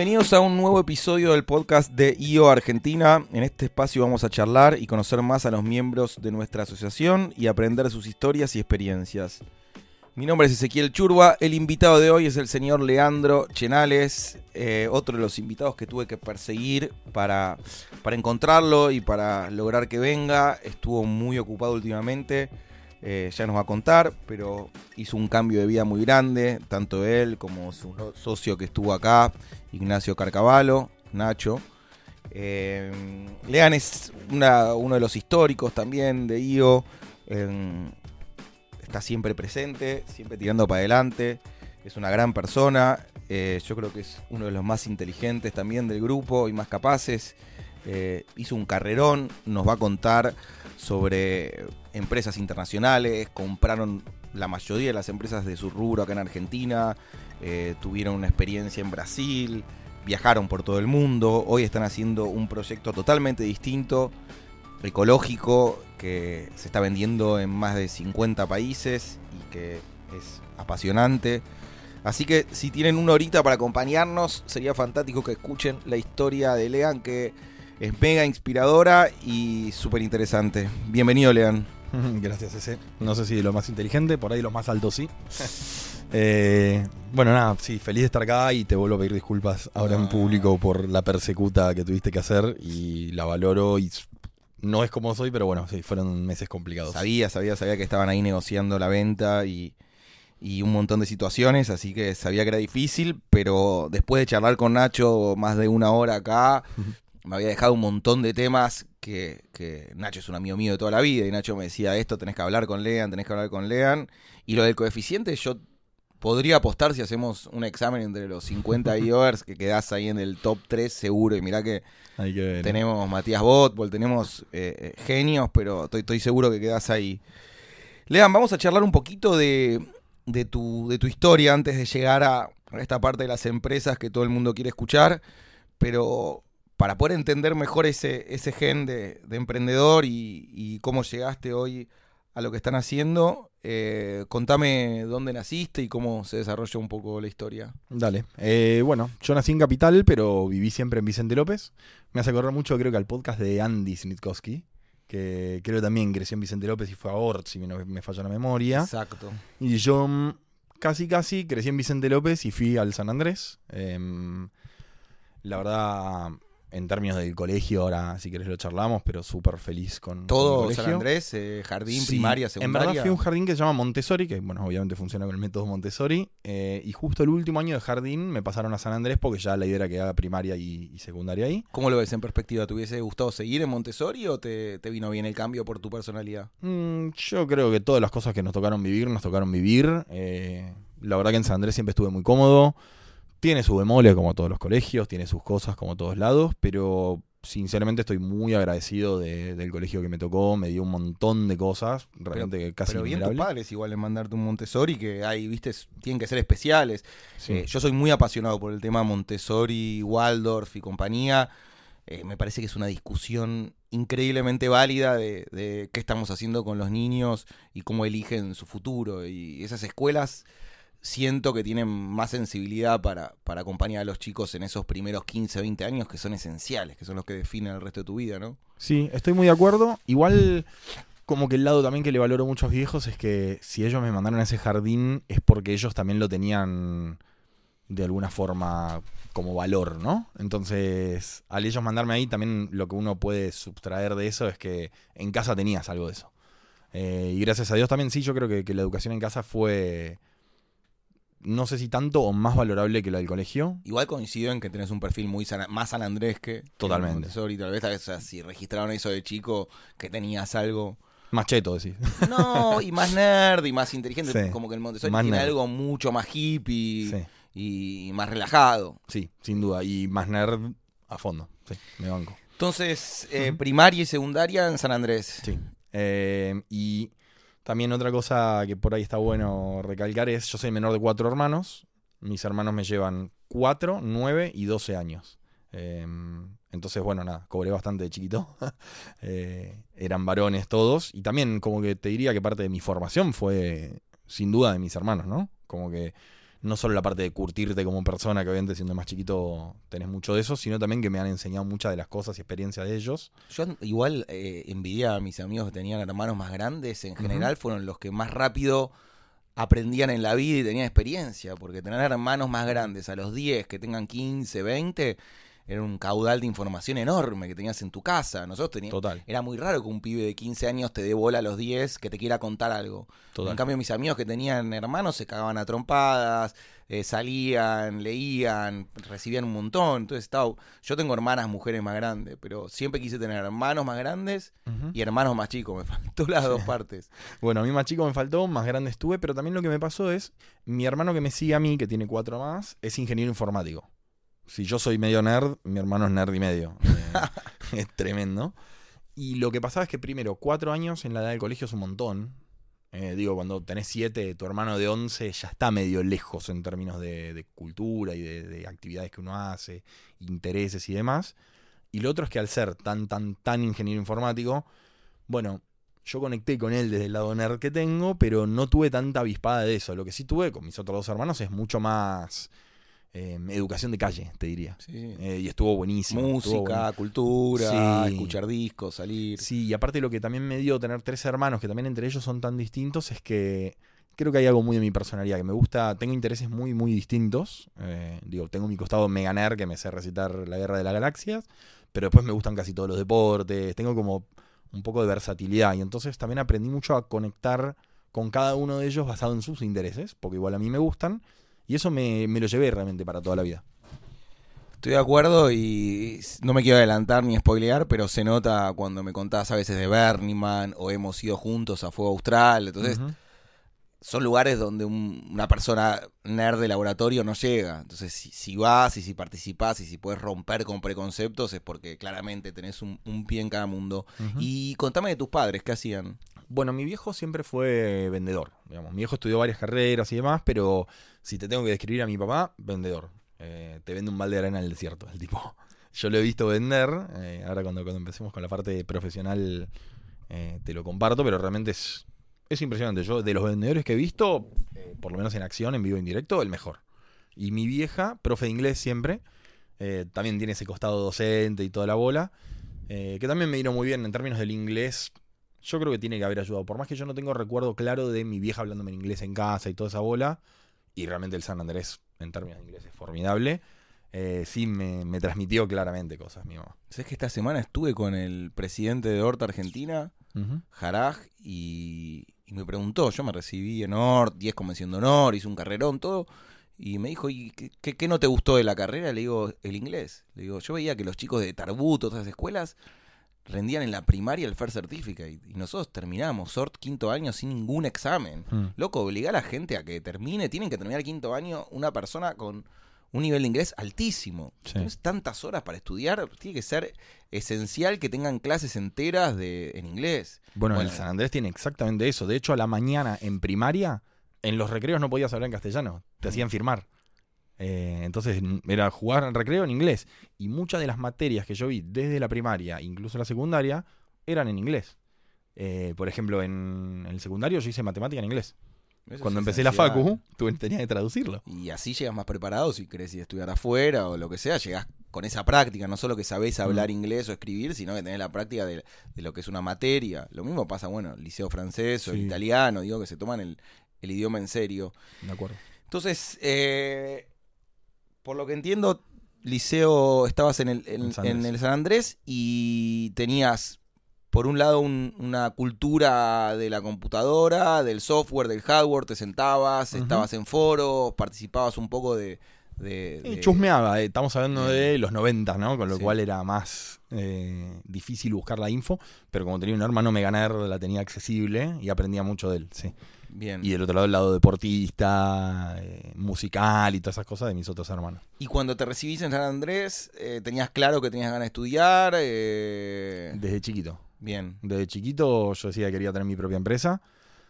Bienvenidos a un nuevo episodio del podcast de IO Argentina. En este espacio vamos a charlar y conocer más a los miembros de nuestra asociación y aprender sus historias y experiencias. Mi nombre es Ezequiel Churba, el invitado de hoy es el señor Leandro Chenales, eh, otro de los invitados que tuve que perseguir para, para encontrarlo y para lograr que venga. Estuvo muy ocupado últimamente eh, ya nos va a contar, pero hizo un cambio de vida muy grande, tanto él como su socio que estuvo acá, Ignacio Carcavalo, Nacho. Eh, Lean es uno de los históricos también de IO, está siempre presente, siempre tirando para adelante, es una gran persona, eh, yo creo que es uno de los más inteligentes también del grupo y más capaces. Hizo un carrerón, nos va a contar sobre empresas internacionales, compraron la mayoría de las empresas de su rubro acá en Argentina, eh, tuvieron una experiencia en Brasil, viajaron por todo el mundo, hoy están haciendo un proyecto totalmente distinto, ecológico, que se está vendiendo en más de 50 países y que es apasionante. Así que si tienen una horita para acompañarnos, sería fantástico que escuchen la historia de Lean, que es mega inspiradora y súper interesante. Bienvenido, Lean. Gracias, ese. No sé si de lo más inteligente, por ahí lo más alto sí. Eh, bueno, nada, sí, feliz de estar acá y te vuelvo a pedir disculpas ahora en público por la persecuta que tuviste que hacer y la valoro y no es como soy, pero bueno, sí, fueron meses complicados. Sabía, sabía, sabía que estaban ahí negociando la venta y, un montón de situaciones, así que sabía que era difícil, pero después de charlar con Nacho más de una hora acá, me había dejado un montón de temas que, que, Nacho es un amigo mío de toda la vida y Nacho me decía esto, tenés que hablar con Lean, tenés que hablar con Lean. Y lo del coeficiente yo podría apostar si hacemos un examen entre los 50 IOers que quedás ahí en el top 3 seguro. Y mirá que, tenemos Matías Botbol, tenemos eh, eh, genios, pero estoy, estoy seguro que quedás ahí. Lean, vamos a charlar un poquito de, de, tu, de tu historia antes de llegar a esta parte de las empresas que todo el mundo quiere escuchar. Pero para poder entender mejor ese, ese gen de, emprendedor y, cómo llegaste hoy a lo que están haciendo, eh, contame dónde naciste y cómo se desarrolla un poco la historia. Dale. Eh, bueno, yo nací en Capital, pero viví siempre en Vicente López. Me hace acordar mucho, creo que al podcast de Andy Snitkowski, que creo que también creció en Vicente López y fue a Ort, si no me falla la memoria. Exacto. Y yo mm, casi, casi crecí en Vicente López y fui al San Andrés. Em, la verdad en términos del colegio, ahora si querés lo charlamos, pero súper feliz con todo San Andrés, eh, jardín, primaria, secundaria. En verdad fui a un jardín que se llama Montessori, que bueno, obviamente funciona con el método Montessori, eh, y justo el último año de jardín me pasaron a San Andrés porque ya la idea era que haga primaria y, secundaria ahí. ¿Cómo lo ves en perspectiva? ¿Te hubiese gustado seguir en Montessori o te, vino bien el cambio por tu personalidad? Mm, yo creo que todas las cosas que nos tocaron vivir, nos tocaron vivir. Eh, la verdad que en San Andrés siempre estuve muy cómodo. Tiene su demole como todos los colegios, tiene sus cosas como todos lados, pero sinceramente estoy muy agradecido del colegio que me tocó, me dio un montón de cosas, realmente pero, casi Pero bien tus padres igual en mandarte un Montessori, que hay, viste, tienen que ser especiales. Eh, yo soy muy apasionado por el tema Montessori, Waldorf y compañía. Eh, me parece que es una discusión increíblemente válida de, de qué estamos haciendo con los niños y cómo eligen su futuro. Y esas escuelas siento que tienen más sensibilidad para, para acompañar a los chicos en esos primeros 15, 20 años que son esenciales, que son los que definen el resto de tu vida, ¿no? Sí, estoy muy de acuerdo. Igual, como que el lado también que le valoro mucho a los viejos es que si ellos me mandaron ese jardín es porque ellos también lo tenían de alguna forma como valor, ¿no? Entonces, al ellos mandarme ahí, también lo que uno puede subtraer de eso es que en casa tenías algo de eso. Eh, y gracias a Dios también sí, yo creo que la educación en casa fue no sé si tanto o más valorable que la del colegio. Igual coincido en que tenés un perfil muy más San Andrés que Totalmente. Montessori. Tal vez si registraron eso de chico, que tenías algo... Más cheto, decís. No, y más nerd y más inteligente. Como que el Montessori tiene algo mucho más hippie y más relajado. Sí, sin duda. Y más nerd a fondo. Sí, me banco. Entonces, eh, primaria y secundaria en San Andrés. Sí. Eh, y también otra cosa que por ahí está bueno recalcar es, yo soy menor de cuatro hermanos, mis hermanos me llevan cuatro, nueve y doce años. Em, entonces, bueno, nada, cobré bastante de chiquito. Eh, eran varones todos. Y también como que te diría que parte de mi formación fue sin duda de mis hermanos, ¿no? Como que no solo la parte de curtirte como persona, que obviamente siendo más chiquito tenés mucho de eso, sino también que me han enseñado muchas de las cosas y experiencias de ellos. Yo igual eh, envidiaba a mis amigos que tenían hermanos más grandes, en general fueron los que más rápido aprendían en la vida y tenían experiencia, porque tener hermanos más grandes a los 10, que tengan 15, 20, era un caudal de información enorme que tenías en tu casa. Nosotros teníamos. Total. Era muy raro que un pibe de 15 años te dé bola a los 10 que te quiera contar algo. Total. En cambio, mis amigos que tenían hermanos se cagaban a trompadas, eh, salían, leían, recibían un montón. Entonces, estaba, yo tengo hermanas mujeres más grandes, pero siempre quise tener hermanos más grandes y hermanos más chicos. Me faltó las dos partes. Bueno, a mí más chico me faltó, más grande estuve, pero también lo que me pasó es, mi hermano que me sigue a mí, que tiene cuatro más, es ingeniero informático. Si yo soy medio nerd, mi hermano es nerd y medio. Eh, es tremendo. Y lo que pasaba es que primero, cuatro años en la edad del colegio es un montón. Eh, digo, cuando tenés siete, tu hermano de once ya está medio lejos en términos de, de cultura y de, de actividades que uno hace, intereses y demás. Y lo otro es que al ser tan, tan, tan ingeniero informático, bueno, yo conecté con él desde el lado nerd que tengo, pero no tuve tanta avispada de eso. Lo que sí tuve con mis otros dos hermanos es mucho más eh, educación de calle, te diría. Sí. Eh, y estuvo buenísimo. estuvo Música, cultura, Sí. escuchar discos, salir. Sí, y aparte lo que también me dio tener tres hermanos, que también entre ellos son tan distintos, es que creo que hay algo muy de mi personalidad, que me gusta, tengo intereses muy, muy distintos. Eh, digo, tengo mi costado mega nerd, que me sé recitar la Guerra de las Galaxias, pero después me gustan casi todos los deportes, tengo como un poco de versatilidad, y entonces también aprendí mucho a conectar con cada uno de ellos basado en sus intereses, porque igual a mí me gustan, y eso me, me lo llevé realmente para toda la vida. Estoy de acuerdo y no me quiero adelantar ni spoilear, pero se nota cuando me contás a veces de Burning Man o hemos ido juntos a Fuego Austral. Entonces, son lugares donde un- una persona nerd de laboratorio no llega. Entonces, si, si vas y si participás y si puedes romper con preconceptos es porque claramente tenés un, un pie en cada mundo. Y contame de tus padres, ¿qué hacían? Bueno, mi viejo siempre fue vendedor. Digamos. Mi viejo estudió varias carreras y demás, pero si te tengo que describir a mi papá, vendedor. Eh, te vende un balde de arena en el desierto, el tipo. Yo lo he visto vender. eh, ahora cuando, cuando empecemos con la parte profesional eh, te lo comparto, pero realmente es, es impresionante. Yo, de los vendedores que he visto, por lo menos en acción, en vivo en directo, el mejor. Y mi vieja, profe de inglés siempre, también tiene ese costado docente y toda la bola, que también me vino muy bien en términos del inglés. Yo creo que tiene que haber ayudado. Por más que yo no tengo recuerdo claro de mi vieja hablándome en inglés en casa y toda esa bola, y realmente el San Andrés, en términos de inglés, es formidable, eh, sí me, me transmitió claramente cosas, mi mamá. ¿Sabes que esta semana estuve con el presidente de Horta Argentina? Jaraj y, y me preguntó, yo me recibí en Hort, 10 convención de honor, hice un carrerón, todo, y me dijo, ¿y qué, qué- qué no te gustó de la carrera? Le digo, el inglés. Le digo, yo veía que los chicos de Tarbuto, todas esas escuelas, rendían en la primaria el Fair Certificate, y nosotros terminamos Hort quinto año sin ningún examen. Mm. Loco, obliga a la gente a que termine, tienen que terminar quinto año una persona con un nivel de inglés altísimo. Sí. Tienes tantas horas para estudiar, tiene que ser esencial que tengan clases enteras de, en inglés. Bueno, Bueno. el San Andrés tiene exactamente eso. De hecho, a la mañana en primaria, en los recreos no podías hablar en castellano. Te hacían firmar. Eh, entonces era jugar en recreo en inglés. Y muchas de las materias que yo vi desde la primaria, incluso la secundaria, eran en inglés. Eh, por ejemplo, en el secundario yo hice matemática en inglés. Eso Cuando empecé la facu, tuve, tenía que traducirlo. Y así llegas más preparado si querés ir a estudiar afuera o lo que sea, llegás con esa práctica, no solo que sabés hablar Mm. inglés o escribir, sino que tenés la práctica de, de lo que es una materia. Lo mismo pasa, bueno, el liceo francés o el Sí. italiano, digo que se toman el, el idioma en serio. De acuerdo. Entonces, eh, por lo que entiendo, liceo, estabas en el, en, En San en el San Andrés y tenías, por un lado, un- una cultura de la computadora, del software, del hardware, te sentabas, estabas en foros, participabas un poco de... de- Y chusmeaba, eh, estamos hablando de los 90, ¿no? Con lo Sí. cual era más eh, difícil buscar la info, pero como tenía un hermano mega nerd, la tenía accesible y aprendía mucho de él, sí. Bien. Y del otro lado, el lado deportista, eh, musical y todas esas cosas de mis otros hermanos. Y cuando te recibís en San Andrés, eh, ¿tenías claro que tenías ganas de estudiar? eh, Desde chiquito. Bien. Desde chiquito yo decía que quería tener mi propia empresa.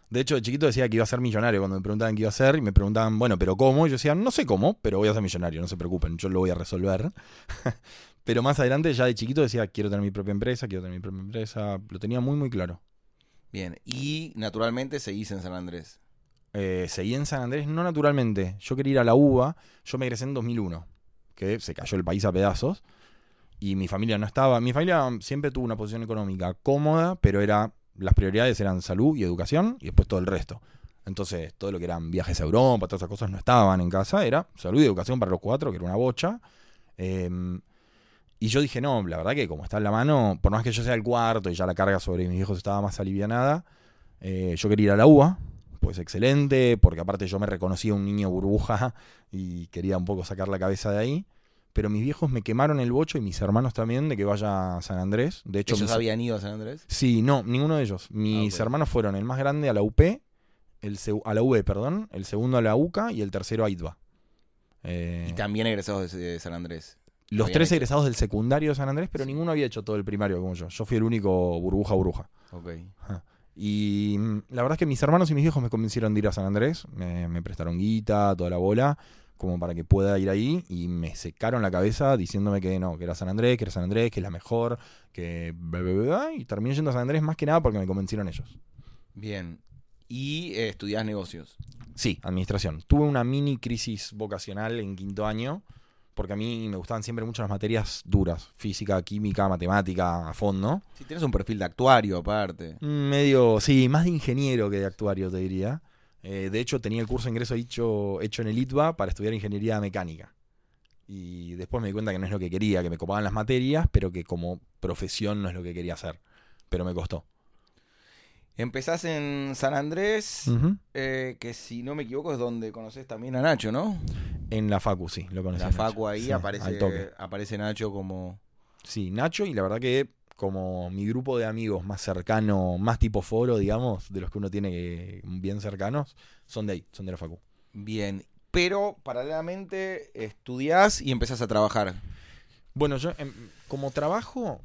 De hecho, de chiquito decía que iba a ser millonario cuando me preguntaban qué iba a hacer y me preguntaban, bueno, pero ¿cómo? Y yo decía, no sé cómo, pero voy a ser millonario, no se preocupen, yo lo voy a resolver. pero más adelante, ya de chiquito decía, quiero tener mi propia empresa, quiero tener mi propia empresa. Lo tenía muy, muy claro. Bien. Y naturalmente seguís en San Andrés. eh, seguí en San Andrés, no naturalmente. Yo quería ir a la UBA. Yo me egresé en 2001, que se cayó el país a pedazos. Y mi familia no estaba. Mi familia siempre tuvo una posición económica cómoda, pero era las prioridades eran salud y educación y después todo el resto. Entonces, todo lo que eran viajes a Europa, todas esas cosas no estaban en casa. Era salud y educación para los cuatro, que era una bocha. Em, y yo dije, no, la verdad que como está en la mano, por más que yo sea el cuarto y ya la carga sobre mis hijos estaba más alivianada, eh, yo quería ir a la UBA, pues excelente, porque aparte yo me reconocía un niño burbuja y quería un poco sacar la cabeza de ahí. Pero mis viejos me quemaron el bocho y mis hermanos también de que vaya a San Andrés. De hecho, ¿Ellos mis- habían ido a San Andrés? Sí, no, ninguno de ellos. Mis ok. hermanos fueron el más grande a la UP, el a la UB, perdón, el segundo a la UCA y el tercero a ITBA. Eh, Y también egresados de San Andrés. Los habían tres hecho. egresados del secundario de San Andrés, pero Sí. ninguno había hecho todo el primario como yo. Yo fui el único burbuja burbuja. Ok. Y mm, la verdad es que mis hermanos y mis viejos me convencieron de ir a San Andrés. Me, me prestaron guita, toda la bola, como para que pueda ir ahí. Y me secaron la cabeza diciéndome que no, que era San Andrés, que era San Andrés, que es la mejor, que... Y terminé yendo a San Andrés más que nada porque me convencieron ellos. Bien. Y eh, estudiás negocios. Sí, administración. Tuve una mini crisis vocacional en quinto año, porque a mí me gustaban siempre mucho las materias duras, física, química, matemática, a fondo. Si tienes un perfil de actuario aparte. Medio, sí, más de ingeniero que de actuario, te diría. Eh, de hecho, tenía el curso de ingreso hecho, hecho en el ITBA para estudiar ingeniería mecánica. Y después me di cuenta que no es lo que quería, que me copaban las materias, pero que como profesión no es lo que quería hacer. Pero me costó. Empezás en San Andrés, eh, que si no me equivoco es donde conoces también a Nacho, ¿no? En la Facu, sí, lo conocí. la a Nacho. Facu ahí Sí, aparece, aparece Nacho como... Sí, Nacho, y la verdad que como mi grupo de amigos más cercano, más tipo foro, digamos, de los que uno tiene que- bien cercanos, son de ahí, son de la Facu. Bien. Pero paralelamente estudiás y empezás a trabajar. Bueno, yo em, como trabajo,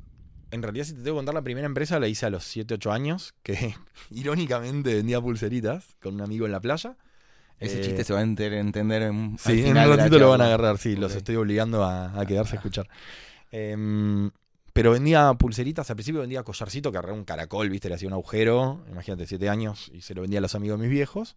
en realidad si te tengo que contar la primera empresa la hice a los 7, 8 años, que irónicamente vendía pulseritas con un amigo en la playa. Ese Eh, chiste se va a enter- entender en, al Sí, en final un de la ratito lo van a agarrar, sí, los estoy obligando a, a quedarse a escuchar. Em, pero vendía pulseritas, al principio vendía collarcito que agarraba un caracol, viste, le hacía un agujero, imagínate, siete años, y se lo vendía a los amigos de mis viejos.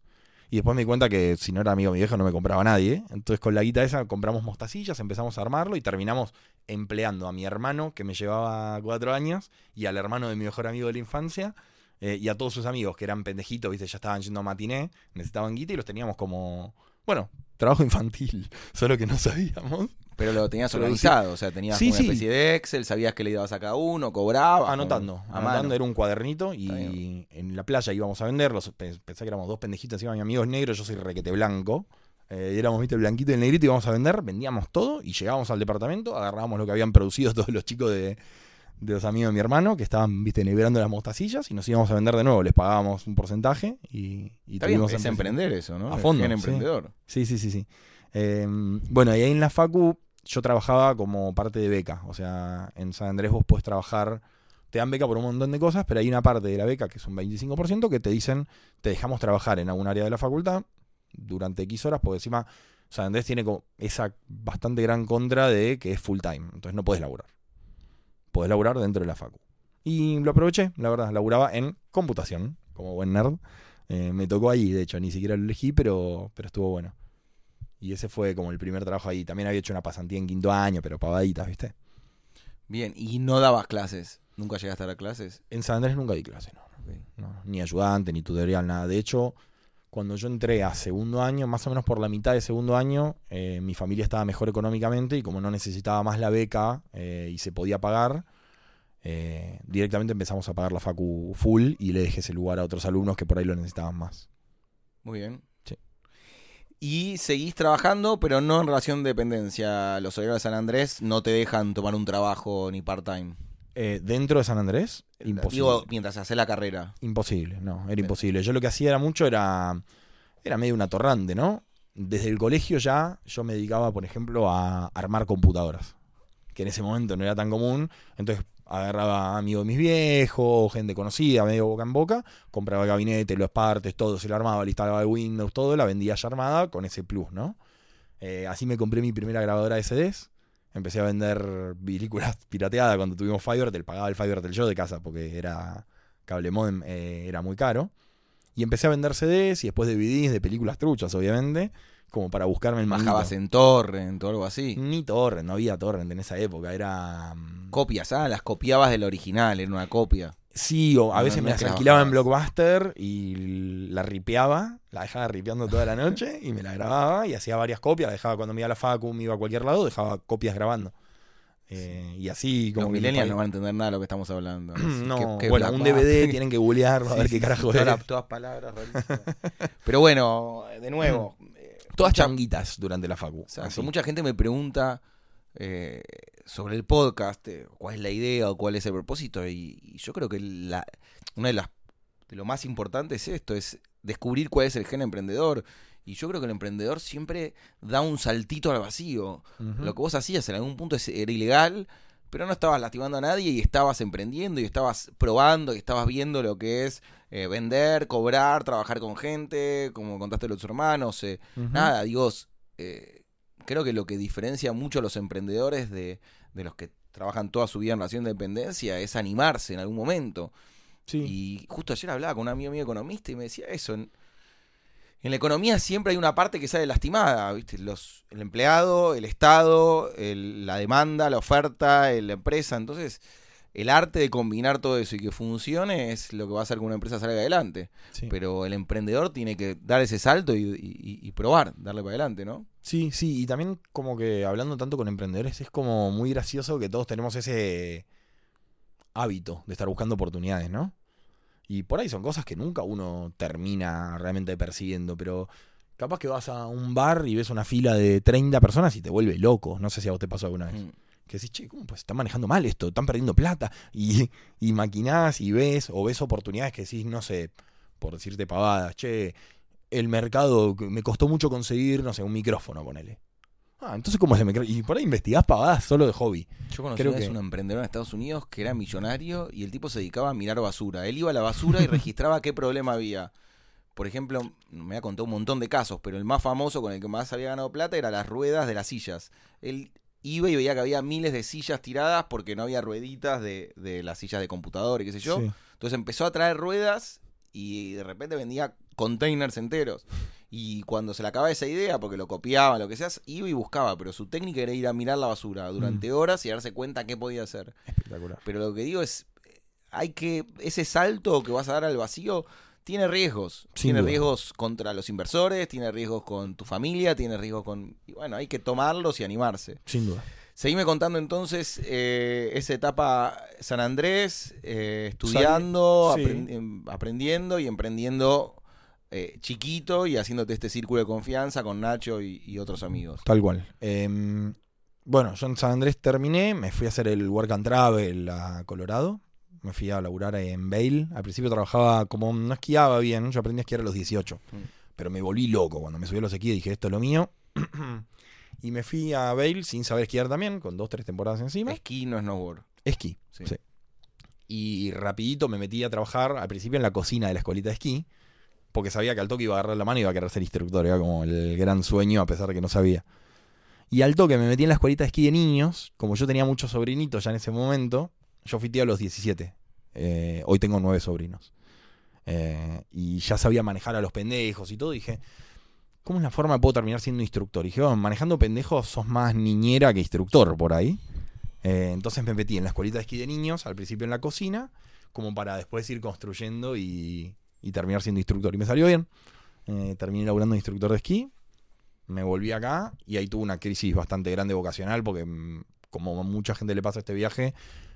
Y después me di cuenta que si no era amigo de mi viejo no me compraba nadie. Entonces con la guita esa compramos mostacillas, empezamos a armarlo y terminamos empleando a mi hermano, que me llevaba cuatro años, y al hermano de mi mejor amigo de la infancia, eh, y a todos sus amigos que eran pendejitos, viste, ya estaban yendo a matiné, necesitaban guita y los teníamos como, bueno, trabajo infantil, solo que no sabíamos. Pero lo tenías organizado, o sea, tenías Sí, una sí. especie de Excel, sabías que le dabas a cada uno, cobrabas. Anotando, como- anotando era un cuadernito y en la playa íbamos a venderlos. Pe- Pensé que éramos dos pendejitos encima, mi amigo es negro, yo soy requete blanco. Eh, y éramos, viste, el blanquito y el negrito, íbamos a vender, vendíamos todo y llegábamos al departamento, agarrábamos lo que habían producido todos los chicos de, de los amigos de mi hermano que estaban, viste, negrando las mostacillas y nos íbamos a vender de nuevo. Les pagábamos un porcentaje y, y Está bien, tuvimos es empresa. emprender eso, ¿no? A fondo, bien sí. emprendedor. Sí, sí, sí, sí. Eh, bueno, y ahí en la Facu yo trabajaba como parte de beca. O sea, en San Andrés vos podés trabajar, te dan beca por un montón de cosas, pero hay una parte de la beca que es un 25% que te dicen, te dejamos trabajar en algún área de la facultad durante X horas, porque encima San Andrés tiene como esa bastante gran contra de que es full time. Entonces no podés laburar. Podés laburar dentro de la Facu. Y lo aproveché, la verdad, laburaba en computación, como buen nerd. Eh, me tocó ahí, de hecho, ni siquiera lo elegí, pero, pero estuvo bueno. Y ese fue como el primer trabajo ahí. También había hecho una pasantía en quinto año, pero pavaditas, ¿viste? Bien, y no dabas clases. ¿Nunca llegaste a dar clases? En San Andrés nunca di clase, no, no. Ni ayudante, ni tutorial, nada. De hecho, cuando yo entré a segundo año, más o menos por la mitad de segundo año, eh, mi familia estaba mejor económicamente y como no necesitaba más la beca eh, y se podía pagar, eh, directamente empezamos a pagar la facu full y le dejé ese lugar a otros alumnos que por ahí lo necesitaban más. Muy bien. Sí. Y seguís trabajando, pero no en relación de dependencia. Los horarios de San Andrés no te dejan tomar un trabajo ni part-time. Eh, ¿Dentro de San Andrés? Imposible. Digo, mientras haces la carrera. Imposible, no, era imposible. Yo lo que hacía era mucho, era, era medio un atorrante, ¿no? Desde el colegio ya yo me dedicaba, por ejemplo, a armar computadoras, que en ese momento no era tan común. Entonces agarraba amigos de mis viejos, gente conocida, medio boca en boca, compraba el gabinete, las partes, todo, se lo armaba, le instalaba el Windows, todo, la vendía ya armada con ese plus, ¿no? Eh, así me compré mi primera grabadora de CDs. Empecé a vender películas pirateadas cuando tuvimos Fiverr, te pagaba el Fiverr del yo de casa porque era cable modem, eh, era muy caro. Y empecé a vender CDs y después DVDs de películas truchas, obviamente, como para buscarme el manguito. Bajabas en torrent o algo así. Ni torrent, no había torrent en esa época, era... mm, Copias, ah, las copiabas del original, era una copia. Sí, o a veces no me las alquilaba en. Blockbuster y la ripeaba, la dejaba ripeando toda la noche y me la grababa y hacía varias copias, la dejaba cuando me iba a la facu, me iba a cualquier lado, dejaba copias grabando. Eh, y así como Los millennials mi no van a entender nada de lo que estamos hablando. No, que- que bueno, un DVD tienen que googlearlo a ver qué sí, carajo sí, es. todas, todas palabras. Pero bueno, de nuevo. eh, Todas mucha- changuitas durante la facu. Exacto. así. Mucha gente me pregunta eh, sobre el podcast, eh, cuál es la idea o cuál es el propósito. Y, y yo creo que la, una de las de lo más importante es esto, es descubrir cuál es el gen emprendedor. Y yo creo que el emprendedor siempre da un saltito al vacío. Lo que vos hacías en algún punto era ilegal, pero no estabas lastimando a nadie y estabas emprendiendo y estabas probando y estabas viendo lo que es eh, vender, cobrar, trabajar con gente, como contaste de los hermanos. eh. Nada, digo, eh, creo que lo que diferencia mucho a los emprendedores de, de los que trabajan toda su vida en relación de dependencia es animarse en algún momento. Sí. Y justo ayer hablaba con un amigo mío economista y me decía eso. En, en la economía siempre hay una parte que sale lastimada, ¿viste? Los, el empleado, el Estado, el- la demanda, la oferta, el- la empresa. Entonces, el arte de combinar todo eso y que funcione es lo que va a hacer que una empresa salga adelante. Sí. Pero el emprendedor tiene que dar ese salto y, y- y probar, darle para adelante, ¿no? Sí, sí, y también como que hablando tanto con emprendedores es como muy gracioso que todos tenemos ese hábito de estar buscando oportunidades, ¿no? Y por ahí son cosas que nunca uno termina realmente percibiendo, pero capaz que vas a un bar y ves una fila de 30 personas y te vuelve loco. No sé si a vos te pasó alguna vez. Mm. Que decís, che, ¿cómo pues están manejando mal esto? Están perdiendo plata. Y, y maquinás y ves, o ves oportunidades que decís, no sé, por decirte pavadas, che, el mercado me costó mucho conseguir, no sé, un micrófono, ponele. Ah, entonces ¿cómo es el micrófono? Y por ahí investigás pavadas solo de hobby. Yo conocí Creo una que- un emprendedor en Estados Unidos que era millonario y el tipo se dedicaba a mirar basura. Él iba a la basura y registraba qué problema había. Por ejemplo, me ha contado un montón de casos, pero el más famoso con el que más había ganado plata era las ruedas de las sillas. Él iba y veía que había miles de sillas tiradas porque no había rueditas de, de las sillas de computador y qué sé yo. Sí. Entonces empezó a traer ruedas y de repente vendía containers enteros. Y cuando se le acababa esa idea, porque lo copiaba, lo que sea, iba y buscaba. Pero su técnica era ir a mirar la basura durante horas y darse cuenta qué podía hacer. Espectacular. Pero lo que digo es, hay que, ese salto que vas a dar al vacío tiene riesgos. Sin tiene duda. riesgos contra los inversores, tiene riesgos con tu familia, tiene riesgos con... Y bueno, hay que tomarlos y animarse. Sin duda. Seguime contando entonces eh, esa etapa San Andrés, eh, estudiando, Sí. aprend- em, aprendiendo y emprendiendo eh, chiquito y haciéndote este círculo de confianza con Nacho y, y otros amigos. Tal cual. Em, bueno, yo en San Andrés terminé, me fui a hacer el Work and Travel a Colorado. Me fui a laburar en Vail. Al principio trabajaba como no esquiaba bien, yo aprendí a esquiar a los 18. Mm. Pero me volví loco cuando me subí a los esquíes, dije, esto es lo mío. y me fui a Vail sin saber esquiar también, con dos, tres temporadas encima. Esquí no snowboard. Esquí. Sí. Sí. Y rapidito me metí a trabajar al principio en la cocina de la escuelita de esquí, porque sabía que al toque iba a agarrar la mano y iba a querer ser instructor, era como el gran sueño a pesar de que no sabía. Y al toque me metí en la escuelita de esquí de niños, como yo tenía muchos sobrinitos ya en ese momento, yo fui tío a los 17, eh, hoy tengo nueve sobrinos. Eh, y ya sabía manejar a los pendejos y todo, dije, ¿cómo es la forma de puedo terminar siendo instructor? Y dije, "Bueno, manejando pendejos sos más niñera que instructor por ahí. Eh, entonces me metí en la escuelita de esquí de niños, al principio en la cocina, como para después ir construyendo y, y terminar siendo instructor. Y me salió bien. Terminé laburando de instructor de esquí, me volví acá y ahí tuve una crisis bastante grande vocacional porque mm, como a mucha gente le pasa este viaje,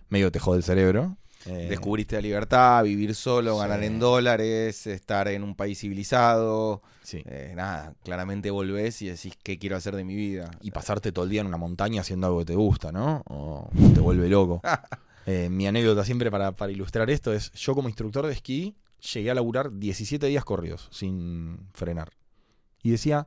medio te jode el cerebro. Eh, Descubriste la libertad, vivir solo, sí. ganar en dólares, estar en un país civilizado. sí. Eh, nada, claramente volvés y decís qué quiero hacer de mi vida. y pasarte todo el día en una montaña haciendo algo que te gusta, ¿no? O te vuelve loco. Eh, mi anécdota siempre para, para ilustrar esto es, yo como instructor de esquí llegué a laburar 17 días corridos sin frenar. Y decía,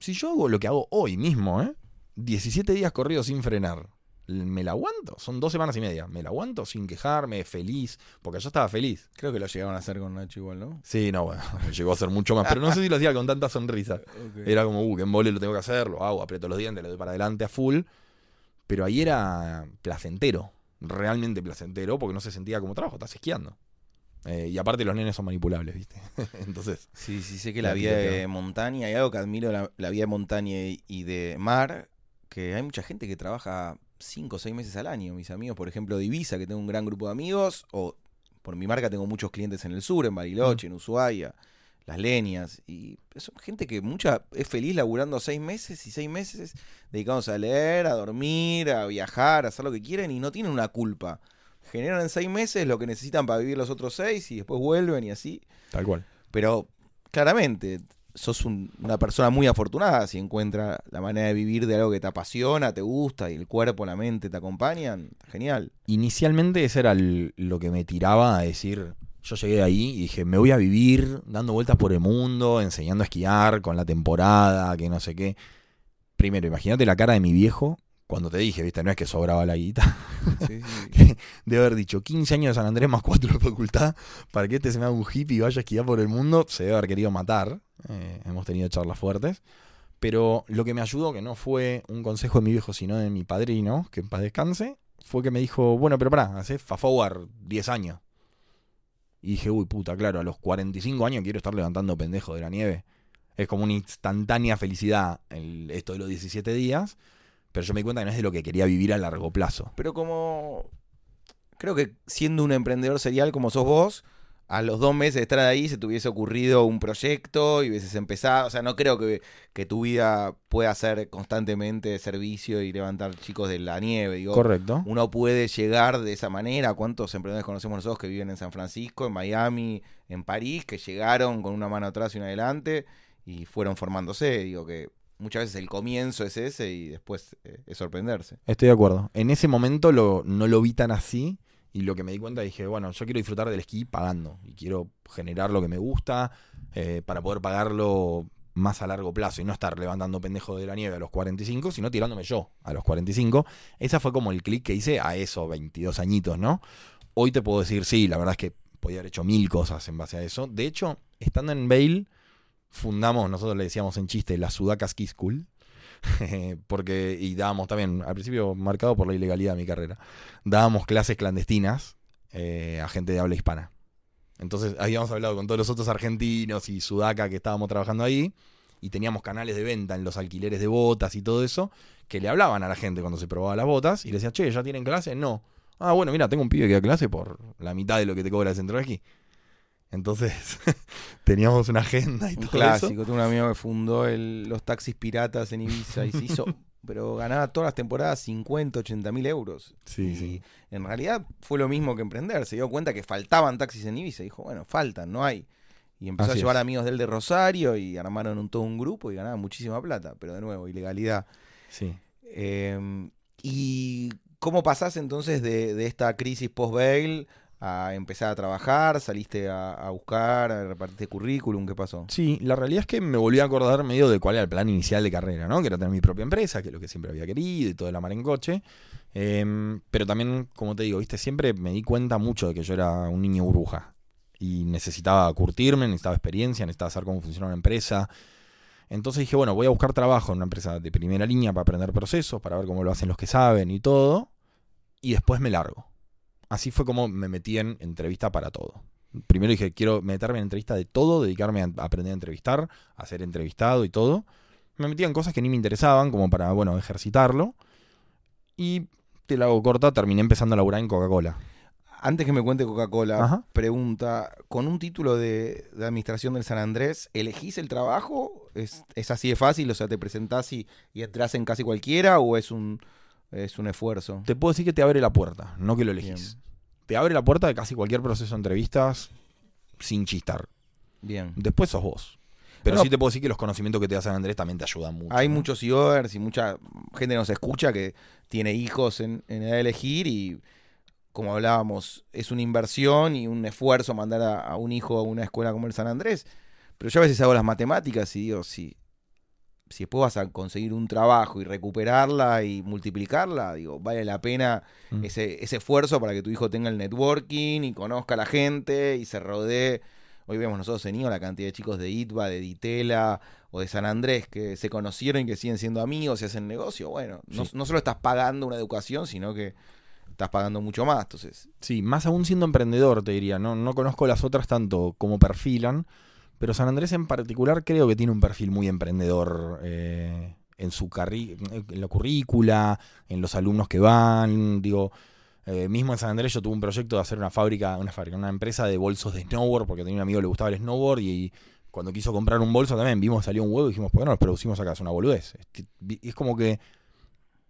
si yo hago lo que hago hoy mismo, ¿eh? 17 días corridos sin frenar, ¿me la aguanto? Son dos semanas y media. ¿Me la aguanto sin quejarme, feliz? Porque yo estaba feliz. Creo que lo llegaron a hacer con Nacho igual, ¿no? Sí, no, bueno, llegó a ser mucho más, pero no sé si lo hacía con tanta sonrisa. Era como, uh, que en vole lo tengo que hacer, lo hago, aprieto los dientes, le doy para adelante a full. Pero ahí era placentero, realmente placentero, porque no se sentía como trabajo, estás esquiando. Eh, y aparte los nenes son manipulables, ¿viste? Entonces, Sí, sí, sé que La la vida de montaña, hay algo que admiro la, la vida de montaña y de mar, que hay mucha gente que trabaja cinco o seis meses al año. Mis amigos, por ejemplo, de Ibiza, que tengo un gran grupo de amigos, o por mi marca tengo muchos clientes en el sur, en Bariloche, en Ushuaia, Las Leñas, y son gente que mucha es feliz laburando seis meses y seis meses dedicados a leer, a dormir, a viajar, a hacer lo que quieren y no tienen una culpa. Generan en seis meses lo que necesitan para vivir los otros seis y después vuelven y así. tal cual. Pero claramente, sos un- una persona muy afortunada si encuentra la manera de vivir de algo que te apasiona, te gusta y el cuerpo, la mente te acompañan. Genial. Inicialmente ese era lo que me tiraba a decir, yo llegué ahí y dije, me voy a vivir dando vueltas por el mundo, enseñando a esquiar con la temporada, que no sé qué. Primero, imagínate la cara de mi viejo cuando te dije, viste, no es que sobraba la guita, Sí, sí. de haber dicho 15 años de San Andrés más 4 de facultad, para que este se me haga un hippie y vaya a esquiar por el mundo, se debe haber querido matar. Eh, hemos tenido charlas fuertes. Pero lo que me ayudó, que no fue un consejo de mi viejo, sino de mi padrino, que en paz descanse, fue que me dijo, bueno, pero pará, hace fast forward 10 años. Y dije, uy, puta, claro, a los 45 años quiero estar levantando pendejo de la nieve. Es como una instantánea felicidad el- esto de los 17 días, pero yo me di cuenta que no es de lo que quería vivir a largo plazo. Pero como creo que siendo un emprendedor serial como sos vos, a los dos meses de estar ahí se te hubiese ocurrido un proyecto y hubieses empezado. O sea, no creo que, que tu vida pueda ser constantemente servicio y levantar chicos de la nieve. Digo, Correcto. uno puede llegar de esa manera. ¿Cuántos emprendedores conocemos nosotros que viven en San Francisco, en Miami, en París, que llegaron con una mano atrás y una adelante y fueron formándose? Digo que muchas veces el comienzo es ese y después eh, es sorprenderse. Estoy de acuerdo. En ese momento lo, no lo vi tan así. Y lo que me di cuenta dije, bueno, yo quiero disfrutar del esquí pagando. Y quiero generar lo que me gusta eh, para poder pagarlo más a largo plazo y no estar levantando pendejo de la nieve a los 45, sino tirándome yo a los 45. Esa fue como el clic que hice a esos 22 añitos, ¿no? Hoy te puedo decir, sí, la verdad es que podía haber hecho mil cosas en base a eso. De hecho, estando en Bale, fundamos, nosotros le decíamos en chiste, la Sudaca Ski porque y dábamos también al principio marcado por la ilegalidad de mi carrera dábamos clases clandestinas eh, a gente de habla hispana. Entonces habíamos hablado con todos los otros argentinos y sudaca que estábamos trabajando ahí y teníamos canales de venta en los alquileres de botas y todo eso que le hablaban a la gente cuando se probaba las botas y le decían che ya tienen clase no. Ah bueno mira tengo un pibe que da clase por la mitad de lo que te cobra el centro de esquí entonces teníamos una agenda y Un todo clásico. Tengo un amigo que fundó el- los taxis piratas en Ibiza y se hizo, pero ganaba todas las temporadas 50, 80 mil euros. Sí, y sí. en realidad fue lo mismo que emprender. Se dio cuenta que faltaban taxis en Ibiza. Dijo, bueno, faltan, no hay. Y empezó Así a llevar es. amigos del de Rosario y armaron un, todo un grupo y ganaban muchísima plata. Pero de nuevo, ilegalidad. sí Eh, ¿Y cómo pasás entonces de, de esta crisis post-bail a empezar a trabajar? ¿Saliste a, buscar, a repartir currículum? ¿Qué pasó? Sí, la realidad es que me volví a acordar medio de cuál era el plan inicial de carrera, ¿no? Que era tener mi propia empresa, que es lo que siempre había querido y todo el mar en coche. Em, pero también, como te digo, viste, siempre me di cuenta mucho de que yo era un niño burbuja. Y necesitaba curtirme, necesitaba experiencia, necesitaba saber cómo funciona una empresa. Entonces dije, bueno, voy a buscar trabajo en una empresa de primera línea para aprender procesos, para ver cómo lo hacen los que saben y todo. Y después me largo. Así fue como me metí en entrevista para todo. Primero dije, quiero meterme en entrevista de todo, dedicarme a aprender a entrevistar, a ser entrevistado y todo. Me metí en cosas que ni me interesaban, como para, bueno, ejercitarlo. Y te la hago corta, terminé empezando a laburar en Coca-Cola. Antes que me cuente Coca-Cola, pregunta, ¿con un título de, de administración del San Andrés, elegís el trabajo? ¿Es, es así de fácil? O sea, ¿te presentás y, y entras en casi cualquiera o es un, es un esfuerzo? Te puedo decir que te abre la puerta, no que lo elegís. Bien. Te abre la puerta de casi cualquier proceso de entrevistas sin chistar. Bien. Después sos vos. Pero No. sí te puedo decir que los conocimientos que te da San Andrés también te ayudan mucho. Hay ¿no? muchos IOers y mucha gente nos escucha que tiene hijos en, en edad de elegir y como hablábamos, es una inversión y un esfuerzo mandar a, a un hijo a una escuela como el San Andrés. Pero yo a veces hago las matemáticas y digo, si, si después vas a conseguir un trabajo y recuperarla y multiplicarla, digo, vale la pena Mm. ese, ese esfuerzo para que tu hijo tenga el networking y conozca a la gente y se rodee. Hoy vemos nosotros en IO la cantidad de chicos de ITBA, de Ditela o de San Andrés que se conocieron y que siguen siendo amigos y hacen negocio. Bueno, no, no solo estás pagando una educación, sino que estás pagando mucho más. Entonces, Sí, más aún siendo emprendedor, te diría. No, no conozco las otras tanto como perfilan, pero San Andrés en particular creo que tiene un perfil muy emprendedor eh, en su la currícula, en los alumnos que van. Digo, eh, mismo en San Andrés yo tuve un proyecto de hacer una fábrica, una fábrica, una empresa de bolsos de snowboard, porque tenía un amigo que le gustaba el snowboard y, cuando quiso comprar un bolso también vimos salió un huevo y dijimos, ¿por no los producimos acá? Es una boludez. Es, es como que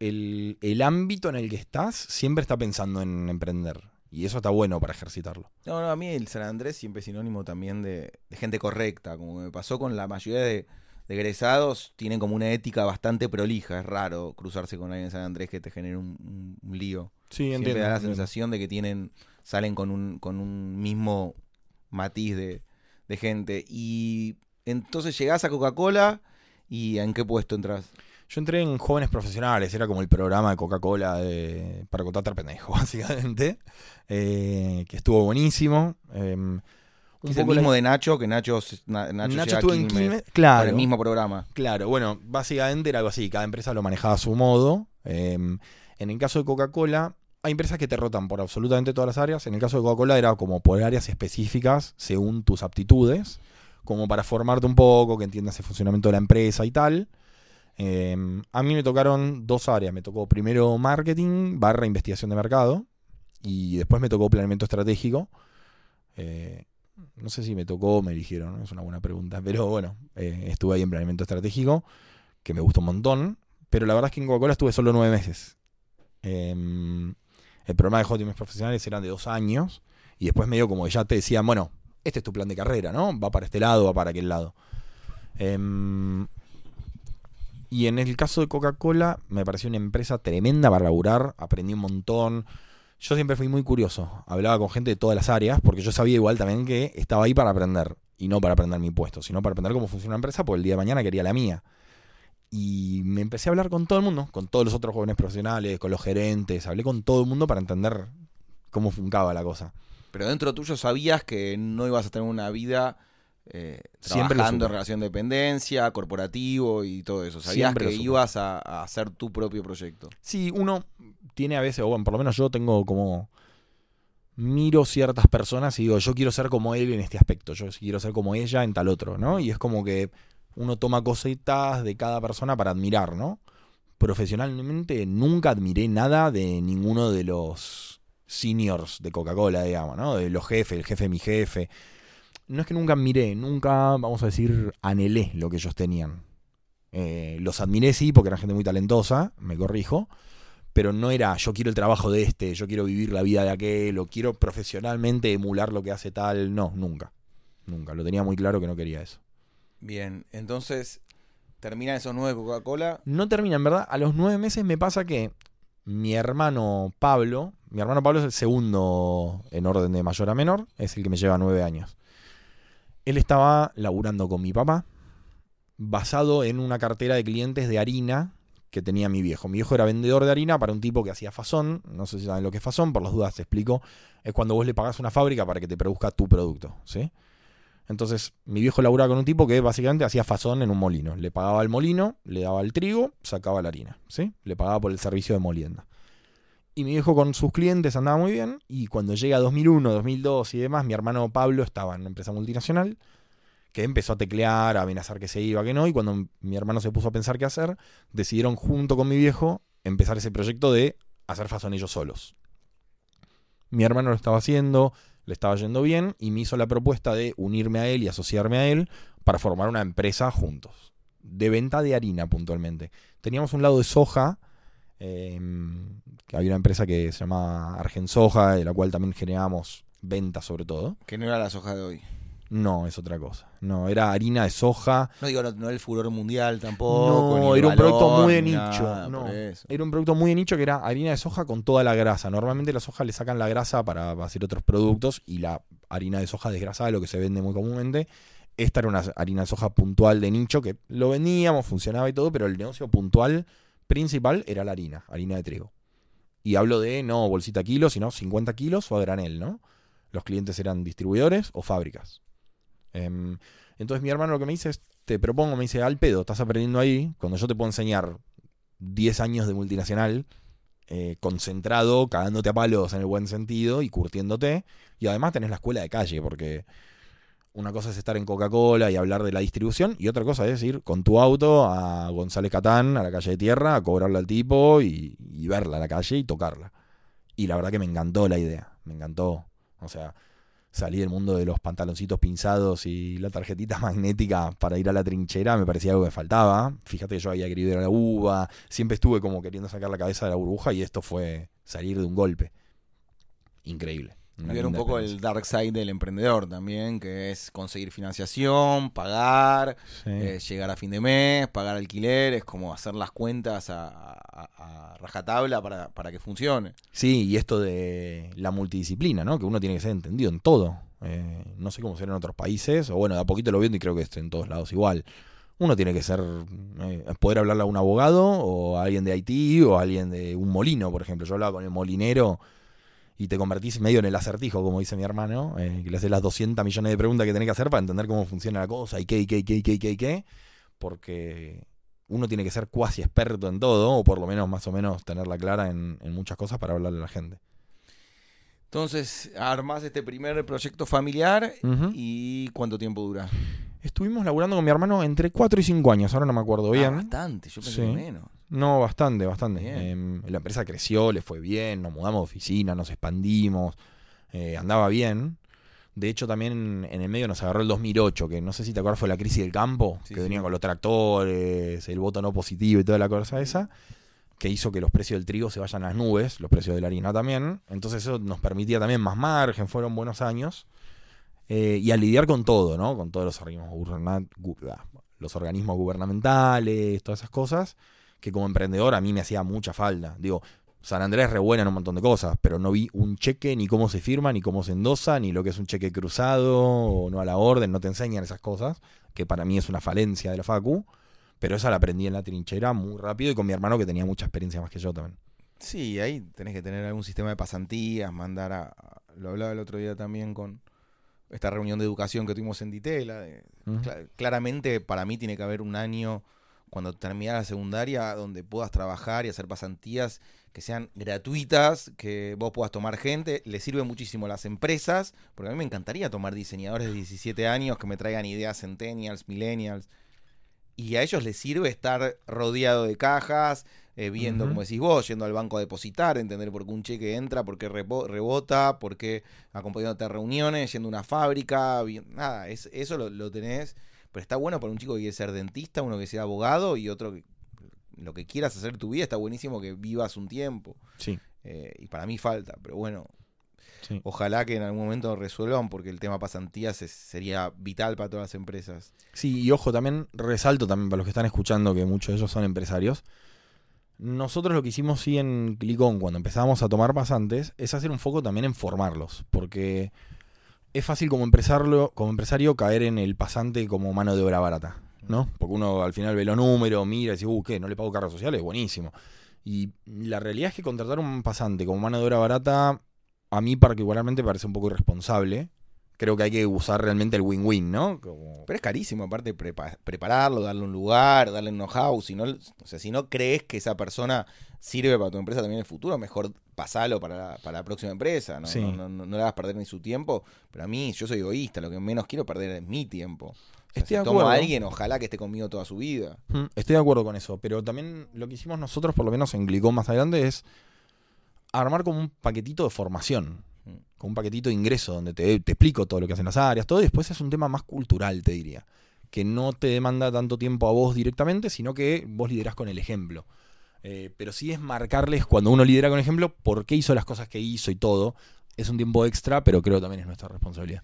el, el ámbito en el que estás siempre está pensando en emprender. Y eso está bueno para ejercitarlo. No, no, a mí el San Andrés siempre es sinónimo también de, de gente correcta, como me pasó con la mayoría de, de egresados, tienen como una ética bastante prolija, es raro cruzarse con alguien en San Andrés que te genere un, un- un lío. Sí, Siempre da la sensación de que tienen, salen con un, con un mismo matiz de, de gente. Y entonces llegás a Coca-Cola y ¿en qué puesto entras? Yo entré en Jóvenes Profesionales, era como el programa de Coca-Cola de- para contratar pendejo, básicamente. eh, que estuvo buenísimo. eh, un Es el poco la- mismo de Nacho, que Nacho, Na- Nacho, Nacho estuvo en Quilmes, claro. el mismo programa. Claro, bueno, básicamente era algo así, cada empresa lo manejaba a su modo. Eh, en el caso de Coca-Cola, hay empresas que te rotan por absolutamente todas las áreas. En el caso de Coca-Cola era como por áreas específicas según tus aptitudes, como para formarte un poco, que entiendas el funcionamiento de la empresa y tal. Eh, a mí me tocaron dos áreas. Me tocó primero marketing barra investigación de mercado y después me tocó planeamiento estratégico. Eh, no sé si me tocó o me eligieron, es una buena pregunta. Pero bueno, eh, estuve ahí en planeamiento estratégico, que me gustó un montón. Pero la verdad es que en Coca-Cola estuve solo nueve meses. Em, el programa de jóvenes profesionales eran de dos años. Y después medio como que ya te decían, bueno, este es tu plan de carrera, ¿no? Va para este lado, va para aquel lado. Em, y en el caso de Coca-Cola, me pareció una empresa tremenda para laburar. Aprendí un montón. Yo siempre fui muy curioso. Hablaba con gente de todas las áreas, porque yo sabía igual también que estaba ahí para aprender. Y no para aprender mi puesto, sino para aprender cómo funciona una empresa, porque el día de mañana quería la mía. Y me empecé a hablar con todo el mundo, con todos los otros jóvenes profesionales, con los gerentes. Hablé con todo el mundo para entender cómo funcaba la cosa. Pero dentro tuyo sabías que no ibas a tener una vida eh, trabajando en relación de dependencia, corporativo y todo eso. Sabías Siempre que ibas a, a hacer tu propio proyecto. Sí, uno tiene a veces, o bueno, por lo menos yo tengo como. Miro ciertas personas y digo, yo quiero ser como él en este aspecto, yo quiero ser como ella en tal otro, ¿no? Y es como que uno toma cositas de cada persona para admirar, ¿no? Profesionalmente nunca admiré nada de ninguno de los seniors de Coca-Cola, digamos, ¿no? De los jefes, el jefe de mi jefe. No es que nunca admiré, nunca, vamos a decir, anhelé lo que ellos tenían. Eh, los admiré, sí, porque eran gente muy talentosa, me corrijo, pero no era yo quiero el trabajo de este, yo quiero vivir la vida de aquel, o quiero profesionalmente emular lo que hace tal. No, nunca. Nunca. Lo tenía muy claro que no quería eso. Bien, entonces terminan esos nueve Coca-Cola. No termina, en verdad. A los nueve meses me pasa que mi hermano Pablo, mi hermano Pablo es el segundo en orden de mayor a menor, es el que me lleva nueve años. Él estaba laburando con mi papá, basado en una cartera de clientes de harina que tenía mi viejo. Mi viejo era vendedor de harina para un tipo que hacía fazón. No sé si saben lo que es fazón, por las dudas te explico. Es cuando vos le pagás una fábrica para que te produzca tu producto, ¿sí? Entonces, mi viejo laburaba con un tipo que básicamente hacía fazón en un molino. Le pagaba al molino, le daba el trigo, sacaba la harina, ¿sí? Le pagaba por el servicio de molienda. Y mi viejo con sus clientes andaba muy bien. Y cuando llega 2001, 2002 y demás, mi hermano Pablo estaba en una empresa multinacional que empezó a teclear, a amenazar que se iba, que no. Y cuando mi hermano se puso a pensar qué hacer, decidieron junto con mi viejo empezar ese proyecto de hacer fazón ellos solos. Mi hermano lo estaba haciendo, le estaba yendo bien y me hizo la propuesta de unirme a él y asociarme a él para formar una empresa juntos. De venta de harina puntualmente. Teníamos un lado de soja, eh, que había una empresa que se llama Argen Soja, de la cual también generábamos ventas sobre todo. Que no era la soja de hoy. No, es otra cosa. No, era harina de soja. No digo, no, no el furor mundial tampoco. No, era un producto muy de ni nicho, nada, no. Era un producto muy de nicho que era harina de soja con toda la grasa. Normalmente la soja le sacan la grasa para hacer otros productos y la harina de soja desgrasada es lo que se vende muy comúnmente. Esta era una harina de soja puntual de nicho que lo vendíamos, funcionaba y todo, pero el negocio puntual principal era la harina, harina de trigo. Y hablo de no bolsita kilos, sino 50 kilos o a granel, ¿no? Los clientes eran distribuidores o fábricas. Em, entonces mi hermano lo que me dice es, te propongo, me dice, al pedo, estás aprendiendo ahí, cuando yo te puedo enseñar 10 años de multinacional eh, concentrado, cagándote a palos en el buen sentido y curtiéndote. Y además tenés la escuela de calle, porque una cosa es estar en Coca-Cola y hablar de la distribución, y otra cosa es ir con tu auto a González Catán, a la calle de tierra, a cobrarle al tipo y, verla a la calle y tocarla. Y la verdad que me encantó la idea, me encantó. O sea, salí del mundo de los pantaloncitos pinzados y la tarjetita magnética para ir a la trinchera, me parecía algo que faltaba. Fíjate que yo había querido ir a la uva, siempre estuve como queriendo sacar la cabeza de la burbuja y esto fue salir de un golpe. Increíble. Ver un poco el dark side del emprendedor también, que es conseguir financiación, pagar, Sí. eh, llegar a fin de mes, pagar alquiler, es como hacer las cuentas a, a- a rajatabla para, para que funcione. Sí, y esto de la multidisciplina, ¿no? Que uno tiene que ser entendido en todo. Eh, no sé cómo será en otros países, o bueno, de a poquito lo viendo y creo que es en todos lados igual. Uno tiene que ser, eh, poder hablarle a un abogado, o a alguien de Haití, o a alguien de un molino, por ejemplo. Yo hablaba con el molinero y te convertís medio en el acertijo, como dice mi hermano, eh, que le haces las 200 millones de preguntas que tenés que hacer para entender cómo funciona la cosa, y qué, y qué, y qué, y qué, y qué, y qué, porque uno tiene que ser cuasi experto en todo, o por lo menos más o menos tenerla clara en, en muchas cosas para hablarle a la gente. Entonces, armás este primer proyecto familiar y ¿cuánto tiempo dura? Estuvimos laburando con mi hermano entre 4 y 5 años, ahora no me acuerdo Ah, bien. bastante, yo pensé Sí. que menos. No, bastante, bastante. Em, la empresa creció, le fue bien, nos mudamos de oficina, nos expandimos, eh, andaba bien. De hecho, también en el medio nos agarró el 2008, que no sé si te acuerdas fue la crisis del campo, Sí, que sí. venían con los tractores, el voto no positivo y toda la cosa esa, que hizo que los precios del trigo se vayan a las nubes, los precios de la harina también. Entonces eso nos permitía también más margen, fueron buenos años. Eh, y a lidiar con todo, ¿no? Con todos los organismos, los organismos gubernamentales, todas esas cosas, que como emprendedor a mí me hacía mucha falta. Digo, San Andrés es re buena en un montón de cosas, pero no vi un cheque, ni cómo se firma, ni cómo se endosa, ni lo que es un cheque cruzado, o no a la orden, no te enseñan esas cosas, que para mí es una falencia de la FACU, pero esa la aprendí en la trinchera muy rápido y con mi hermano que tenía mucha experiencia más que yo también. Sí, ahí tenés que tener algún sistema de pasantías, mandar a... Lo hablaba el otro día también con esta reunión de educación que tuvimos en Ditela. de- claramente para mí tiene que haber un año cuando termine la secundaria donde puedas trabajar y hacer pasantías que sean gratuitas, que vos puedas tomar gente. Le sirve muchísimo a las empresas, porque a mí me encantaría tomar diseñadores de 17 años que me traigan ideas centennials, millennials. Y a ellos les sirve estar rodeado de cajas, eh, viendo, como decís vos, yendo al banco a depositar, entender por qué un cheque entra, por qué rebota, por qué acompañándote a reuniones, yendo a una fábrica, nada, es, eso lo, lo tenés. Pero está bueno para un chico que quiere ser dentista, uno que sea abogado y otro que lo que quieras hacer tu vida, está buenísimo que vivas un tiempo. Sí, Eh, y para mí falta, pero bueno, sí. ojalá que en algún momento resuelvan porque el tema pasantías es- sería vital para todas las empresas. Sí, y ojo, también resalto también para los que están escuchando, que muchos de ellos son empresarios. Nosotros lo que hicimos sí en Clicón, cuando empezábamos a tomar pasantes, es hacer un foco también en formarlos, porque es fácil como empresario, como empresario caer en el pasante como mano de obra barata, ¿no? Porque uno al final ve los números, mira y dice, uh, ¿qué? ¿No le pago cargas sociales? Buenísimo. Y la realidad es que contratar un pasante como mano de obra barata, a mí particularmente parece un poco irresponsable. Creo que hay que usar realmente el win-win, ¿no? Como- Pero es carísimo, aparte prepa- prepararlo, darle un lugar, darle un know-how. Si no, o sea, si no crees que esa persona sirve para tu empresa también en el futuro, mejor pasalo para la, para la próxima empresa. ¿no? Sí. No, no, no- no le hagas perder ni su tiempo. Pero a mí, yo soy egoísta, lo que menos quiero perder es mi tiempo. O sea, Estoy si de tomo a acuerdo. alguien, ojalá que esté conmigo toda su vida. Mm, Estoy de acuerdo con eso, pero también lo que hicimos nosotros, por lo menos en Glicón más adelante, es armar como un paquetito de formación, Como un paquetito de ingreso donde te, te explico todo lo que hacen las áreas, todo, y después es un tema más cultural, te diría, que no te demanda tanto tiempo a vos directamente, sino que vos liderás con el ejemplo. Eh, pero sí es marcarles cuando uno lidera con ejemplo por qué hizo las cosas que hizo y todo. Es un tiempo extra, pero creo también es nuestra responsabilidad.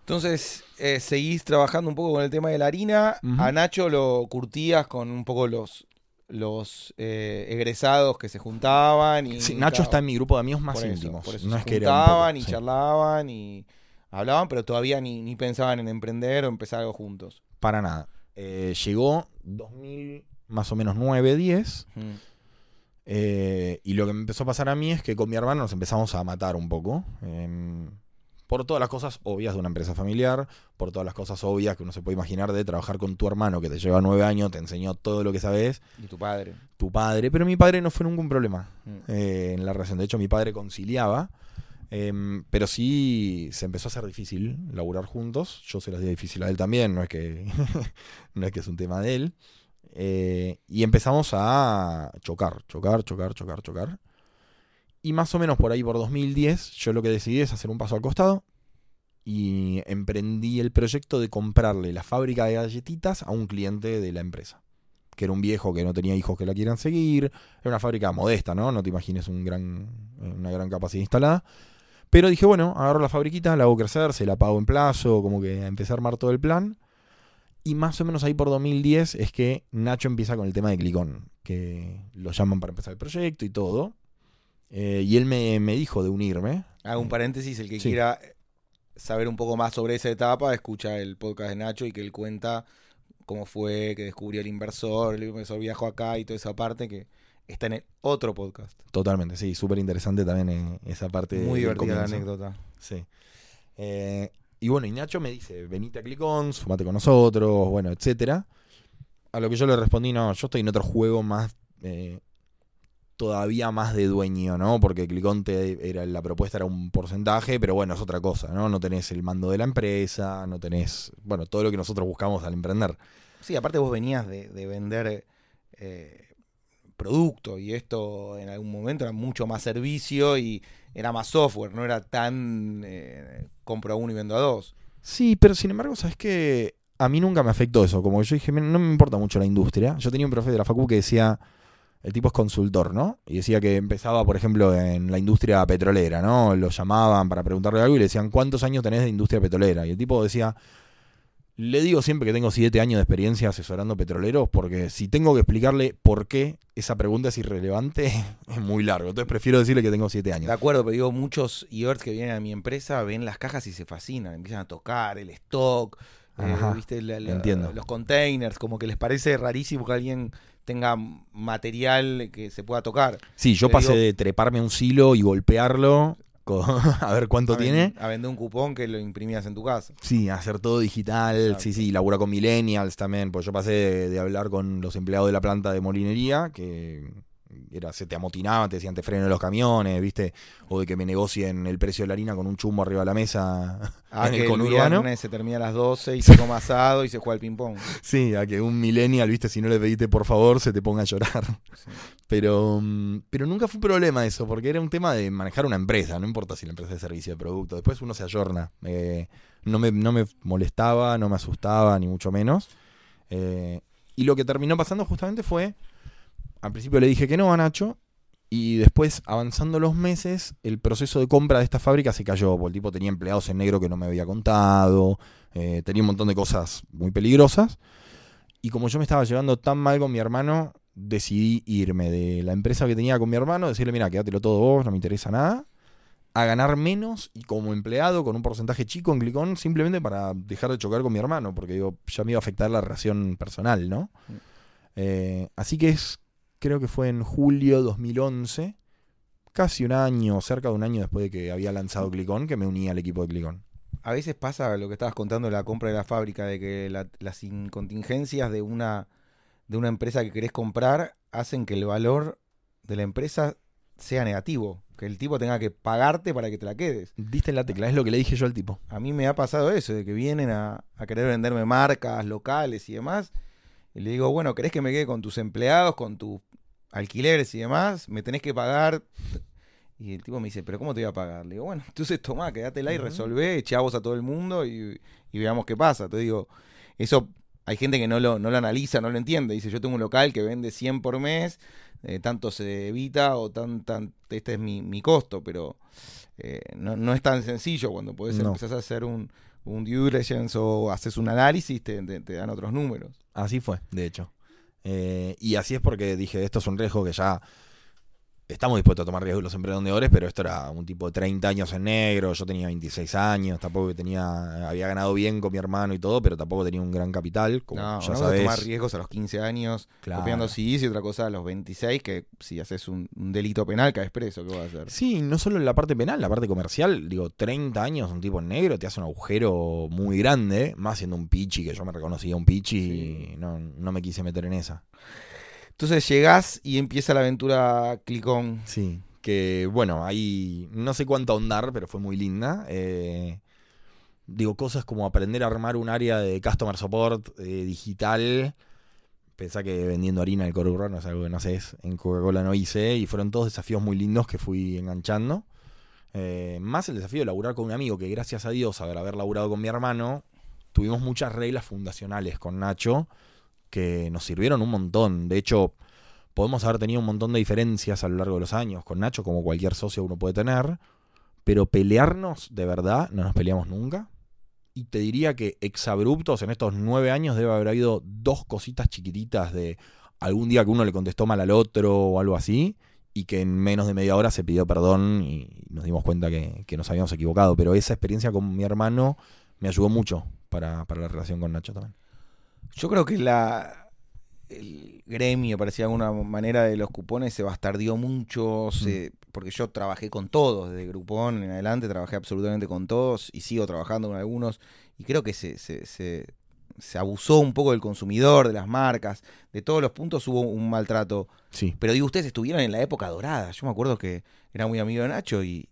Entonces, eh, seguís trabajando un poco con el tema de la harina. A Nacho lo curtías con un poco los, los eh, egresados que se juntaban. Y, Sí, Nacho está en mi grupo de amigos más por eso, íntimos. por eso no se es que juntaban poco- y sí. charlaban y hablaban, pero todavía ni, ni pensaban en emprender o empezar algo juntos. Para nada. Eh, llegó 2000, más o menos 9, 10. Mm. eh, y lo que me empezó a pasar a mí es que con mi hermano nos empezamos a matar un poco. Por todas las cosas obvias de una empresa familiar, por todas las cosas obvias que uno se puede imaginar de trabajar con tu hermano que te lleva nueve años, te enseñó todo lo que sabes, Y tu padre. tu padre, pero mi padre no fue un problema Mm. eh, en la relación. De hecho, mi padre conciliaba, em, pero sí se empezó a hacer difícil laburar juntos. Yo se las di difícil a él también, no es que, no es, que es un tema de él. Eh, y empezamos a chocar, chocar, chocar, chocar, chocar. Y más o menos por ahí, por 2010, yo lo que decidí es hacer un paso al costado y emprendí el proyecto de comprarle la fábrica de galletitas a un cliente de la empresa. Que era un viejo que no tenía hijos que la quieran seguir. Era una fábrica modesta, ¿no? No te imagines un gran, una gran capacidad instalada. Pero dije, bueno, agarro la fabriquita, la hago crecer, se la pago en plazo, como que empecé a armar todo el plan. Y más o menos ahí por 2010 es que Nacho empieza con el tema de Clicón, que lo llaman para empezar el proyecto y todo. Eh, y él me, me dijo de unirme. Hago un paréntesis, el que Sí. quiera saber un poco más sobre esa etapa, escucha el podcast de Nacho y que él cuenta cómo fue que descubrió el inversor, el inversor viajó acá y toda esa parte que está en el otro podcast. Totalmente, sí, súper interesante también eh, esa parte. Muy divertida la anécdota. Sí. Eh, y bueno, y Nacho me dice, venite a Clicons, fumate con nosotros, bueno, etcétera. A lo que yo le respondí, no, yo estoy en otro juego más, eh, todavía más de dueño, ¿no? Porque Clicón te, era, la propuesta era un porcentaje, pero bueno, es otra cosa, ¿no? No tenés el mando de la empresa, no tenés, bueno, todo lo que nosotros buscamos al emprender. Sí, aparte vos venías de, de vender eh, producto y esto en algún momento era mucho más servicio y era más software, no era tan eh, compro a uno y vendo a dos. Sí, pero sin embargo, ¿sabes qué? A mí nunca me afectó eso. Como yo dije, "Mira, no me importa mucho la industria. Yo tenía un profe de la Facu que decía, el tipo es consultor, ¿no? Y decía que empezaba, por ejemplo, en la industria petrolera, ¿no? Lo llamaban para preguntarle algo y le decían, ¿cuántos años tenés de industria petrolera? Y el tipo decía, le digo siempre que tengo siete años de experiencia asesorando petroleros porque si tengo que explicarle por qué esa pregunta es irrelevante, es muy largo. Entonces prefiero decirle que tengo siete años. De acuerdo, pero digo, muchos IORs que vienen a mi empresa ven las cajas y se fascinan, empiezan a tocar el stock, eh, Ajá, ¿viste? La- la- entiendo. los containers, como que les parece rarísimo que alguien tenga material que se pueda tocar. Sí, yo Te pasé digo- de treparme a un silo y golpearlo con- a ver cuánto a, tiene. a vender un cupón que lo imprimías en tu casa. Sí, hacer todo digital, Exacto. sí, sí, labura con millennials también, pues yo pasé de, de hablar con los empleados de la planta de molinería, que era, se te amotinaban, te decían te freno los camiones, viste, o de que me negocien el precio de la harina con un chumbo arriba de la mesa Ah, en que el conurbano. se termina a las 12 y se toma asado y se juega al ping-pong. Sí, a que un millennial, viste, si no le pediste por favor, se te ponga a llorar. Sí. Pero, mm, pero nunca fue un problema eso, porque era un tema de manejar una empresa, no importa si la empresa es de servicio o de producto, después uno se ayorna. Eh, no, me, no me molestaba, no me asustaba, ni mucho menos. Eh, y lo que terminó pasando justamente fue, al principio le dije que no a Nacho, y después, avanzando los meses, el proceso de compra de esta fábrica se cayó, porque el tipo tenía empleados en negro que no me había contado, eh, tenía un montón de cosas muy peligrosas. Y como yo me estaba llevando tan mal con mi hermano, decidí irme de la empresa que tenía con mi hermano, decirle, mira, quédatelo todo vos, no me interesa nada, a ganar menos y como empleado con un porcentaje chico en Clicón, simplemente para dejar de chocar con mi hermano, porque digo, ya me iba a afectar la relación personal, ¿no? Mm. Eh, así que es, creo que fue en julio 2011, casi un año, cerca de un año después de que había lanzado Clicón, que me uní al equipo de Clicón. A veces pasa lo que estabas contando de la compra de la fábrica, de que la- las incontingencias de una, de una empresa que querés comprar hacen que el valor de la empresa sea negativo, que el tipo tenga que pagarte para que te la quedes. Diste en la tecla, es lo que le dije yo al tipo. A mí me ha pasado eso, de que vienen a, a querer venderme marcas locales y demás, y le digo, bueno, ¿querés que me quede con tus empleados, con tus alquileres y demás? Me tenés que pagar. Y el tipo me dice, ¿pero cómo te voy a pagar? Le digo, bueno, entonces tomá, quédatela y resolvé, echavos a todo el mundo y, y veamos qué pasa. Te digo, eso hay gente que no lo, no lo analiza, no lo entiende. Dice, yo tengo un local que vende 100 por mes, eh, tanto se evita o tan, tan, este es mi, mi costo, pero eh, no, no es tan sencillo cuando podés No. empezar a hacer un, un due diligence o haces un análisis, te, te- te dan otros números. Así fue, de hecho. Eh, y así es porque dije, esto es un riesgo que ya estamos dispuestos a tomar riesgos los emprendedores, pero esto era un tipo de 30 años en negro, yo tenía 26 años, tampoco tenía, había ganado bien con mi hermano y todo, pero tampoco tenía un gran capital, como No, ya una cosa es sabés. tomar riesgos a los 15 años, Claro. copiando CDs, y otra cosa a los 26, que si haces un, un delito penal, caes preso, ¿qué vas a hacer? Sí, no solo en la parte penal, la parte comercial, digo, 30 años, un tipo en negro, te hace un agujero muy grande, más siendo un pichi, que yo me reconocía un pichi y no, no me quise meter en esa. Entonces llegás y empieza la aventura Clicón. Sí, que bueno, ahí no sé cuánto ahondar, pero fue muy linda. Eh, digo, cosas como aprender a armar un área de customer support eh, digital. Pensá que vendiendo harina del conurbano es algo que no sé, en Coca-Cola no hice, y fueron todos desafíos muy lindos que fui enganchando. Eh, más el desafío de laburar con un amigo que gracias a Dios, al haber laburado con mi hermano, tuvimos muchas reglas fundacionales con Nacho que nos sirvieron un montón. De hecho, podemos haber tenido un montón de diferencias a lo largo de los años con Nacho, como cualquier socio uno puede tener, pero pelearnos de verdad no nos peleamos nunca. Y te diría que exabruptos en estos nueve años debe haber habido dos cositas chiquititas de algún día que uno le contestó mal al otro o algo así, y que en menos de media hora se pidió perdón y nos dimos cuenta que, que nos habíamos equivocado. Pero esa experiencia con mi hermano me ayudó mucho para, para la relación con Nacho también. Yo creo que la el gremio, parecía de alguna manera, de los cupones se bastardió mucho, se- porque yo trabajé con todos, desde Grupón en adelante trabajé absolutamente con todos y sigo trabajando con algunos y creo que se, se, se, se abusó un poco del consumidor, de las marcas, de todos los puntos hubo un maltrato. Sí. Pero digo, ustedes estuvieron en la época dorada, yo me acuerdo que era muy amigo de Nacho y,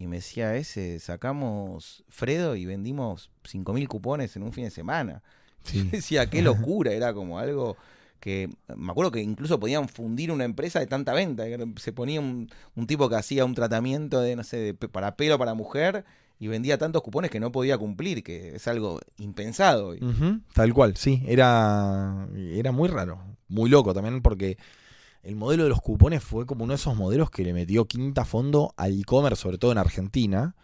y me decía ese, sacamos Fredo y vendimos 5.000 cupones en un fin de semana. Sí. Decía, qué locura, era como algo que me acuerdo que incluso podían fundir una empresa de tanta venta. Se ponía un, un tipo que hacía un tratamiento de, no sé, de para pelo para mujer y vendía tantos cupones que no podía cumplir, que es algo impensado. tal cual, sí, era, era muy raro, muy loco también porque el modelo de los cupones fue como uno de esos modelos que le metió quinta fondo al e-commerce, sobre todo en Argentina,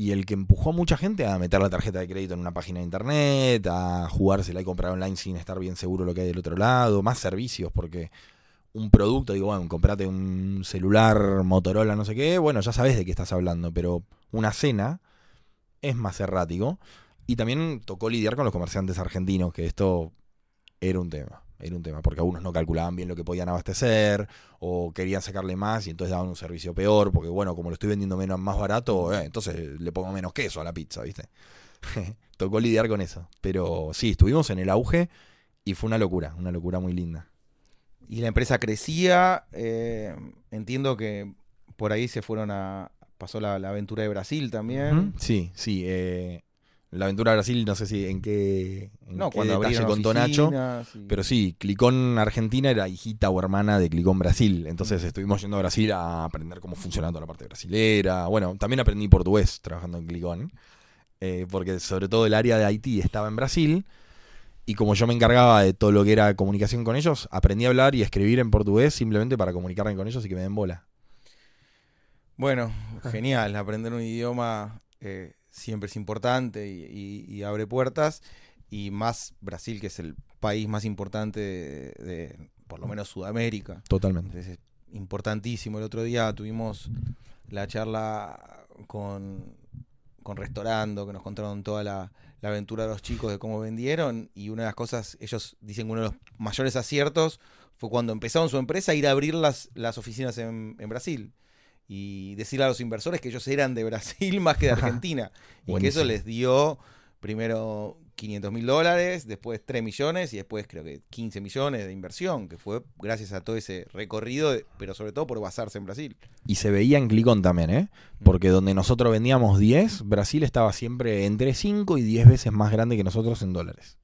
y el que empujó a mucha gente a meter la tarjeta de crédito en una página de internet, a jugársela y comprar online sin estar bien seguro lo que hay del otro lado, más servicios, porque un producto, digo, bueno, comprate un celular Motorola, no sé qué, bueno, ya sabes de qué estás hablando, pero una cena es más errático. Y también tocó lidiar con los comerciantes argentinos, que esto era un tema. Era un tema, porque algunos no calculaban bien lo que podían abastecer, o querían sacarle más y entonces daban un servicio peor, porque bueno, como lo estoy vendiendo menos más barato, eh, entonces le pongo menos queso a la pizza, ¿viste? tocó lidiar con eso. Pero sí, estuvimos en el auge y fue una locura, una locura muy linda. Y la empresa crecía, eh, entiendo que por ahí se fueron a... Pasó la, la aventura de Brasil también. Sí, sí. eh, la aventura Brasil, no sé si en qué, en No, qué cuando detalle abrieron contó Nacho. oficinas y- Pero sí, Clicón Argentina era hijita o hermana de Clicón Brasil. Entonces estuvimos yendo a Brasil a aprender cómo funciona toda la parte brasilera. Bueno, también aprendí portugués trabajando en Clicón. eh, porque sobre todo el área de Haití estaba en Brasil. Y como yo me encargaba de todo lo que era comunicación con ellos, aprendí a hablar y a escribir en portugués simplemente para comunicarme con ellos y que me den bola. Bueno, genial. Aprender un idioma eh, siempre es importante y, y- y abre puertas. Y más Brasil, que es el país más importante de, de, por lo menos Sudamérica. Totalmente. Entonces es importantísimo. El otro día tuvimos la charla con, con Restaurando, que nos contaron toda la, la aventura de los chicos de cómo vendieron. Y una de las cosas, ellos dicen que uno de los mayores aciertos fue cuando empezaron su empresa a ir a abrir las, las oficinas en, en Brasil. Y decirle a los inversores que ellos eran de Brasil más que de Argentina. y que eso les dio primero 500 mil dólares, después 3 millones y después creo que 15 millones de inversión, que fue gracias a todo ese recorrido, pero sobre todo por basarse en Brasil. Y se veía en Clicón también, ¿eh? Porque donde nosotros vendíamos 10, Brasil estaba siempre entre 5 y 10 veces más grande que nosotros en dólares.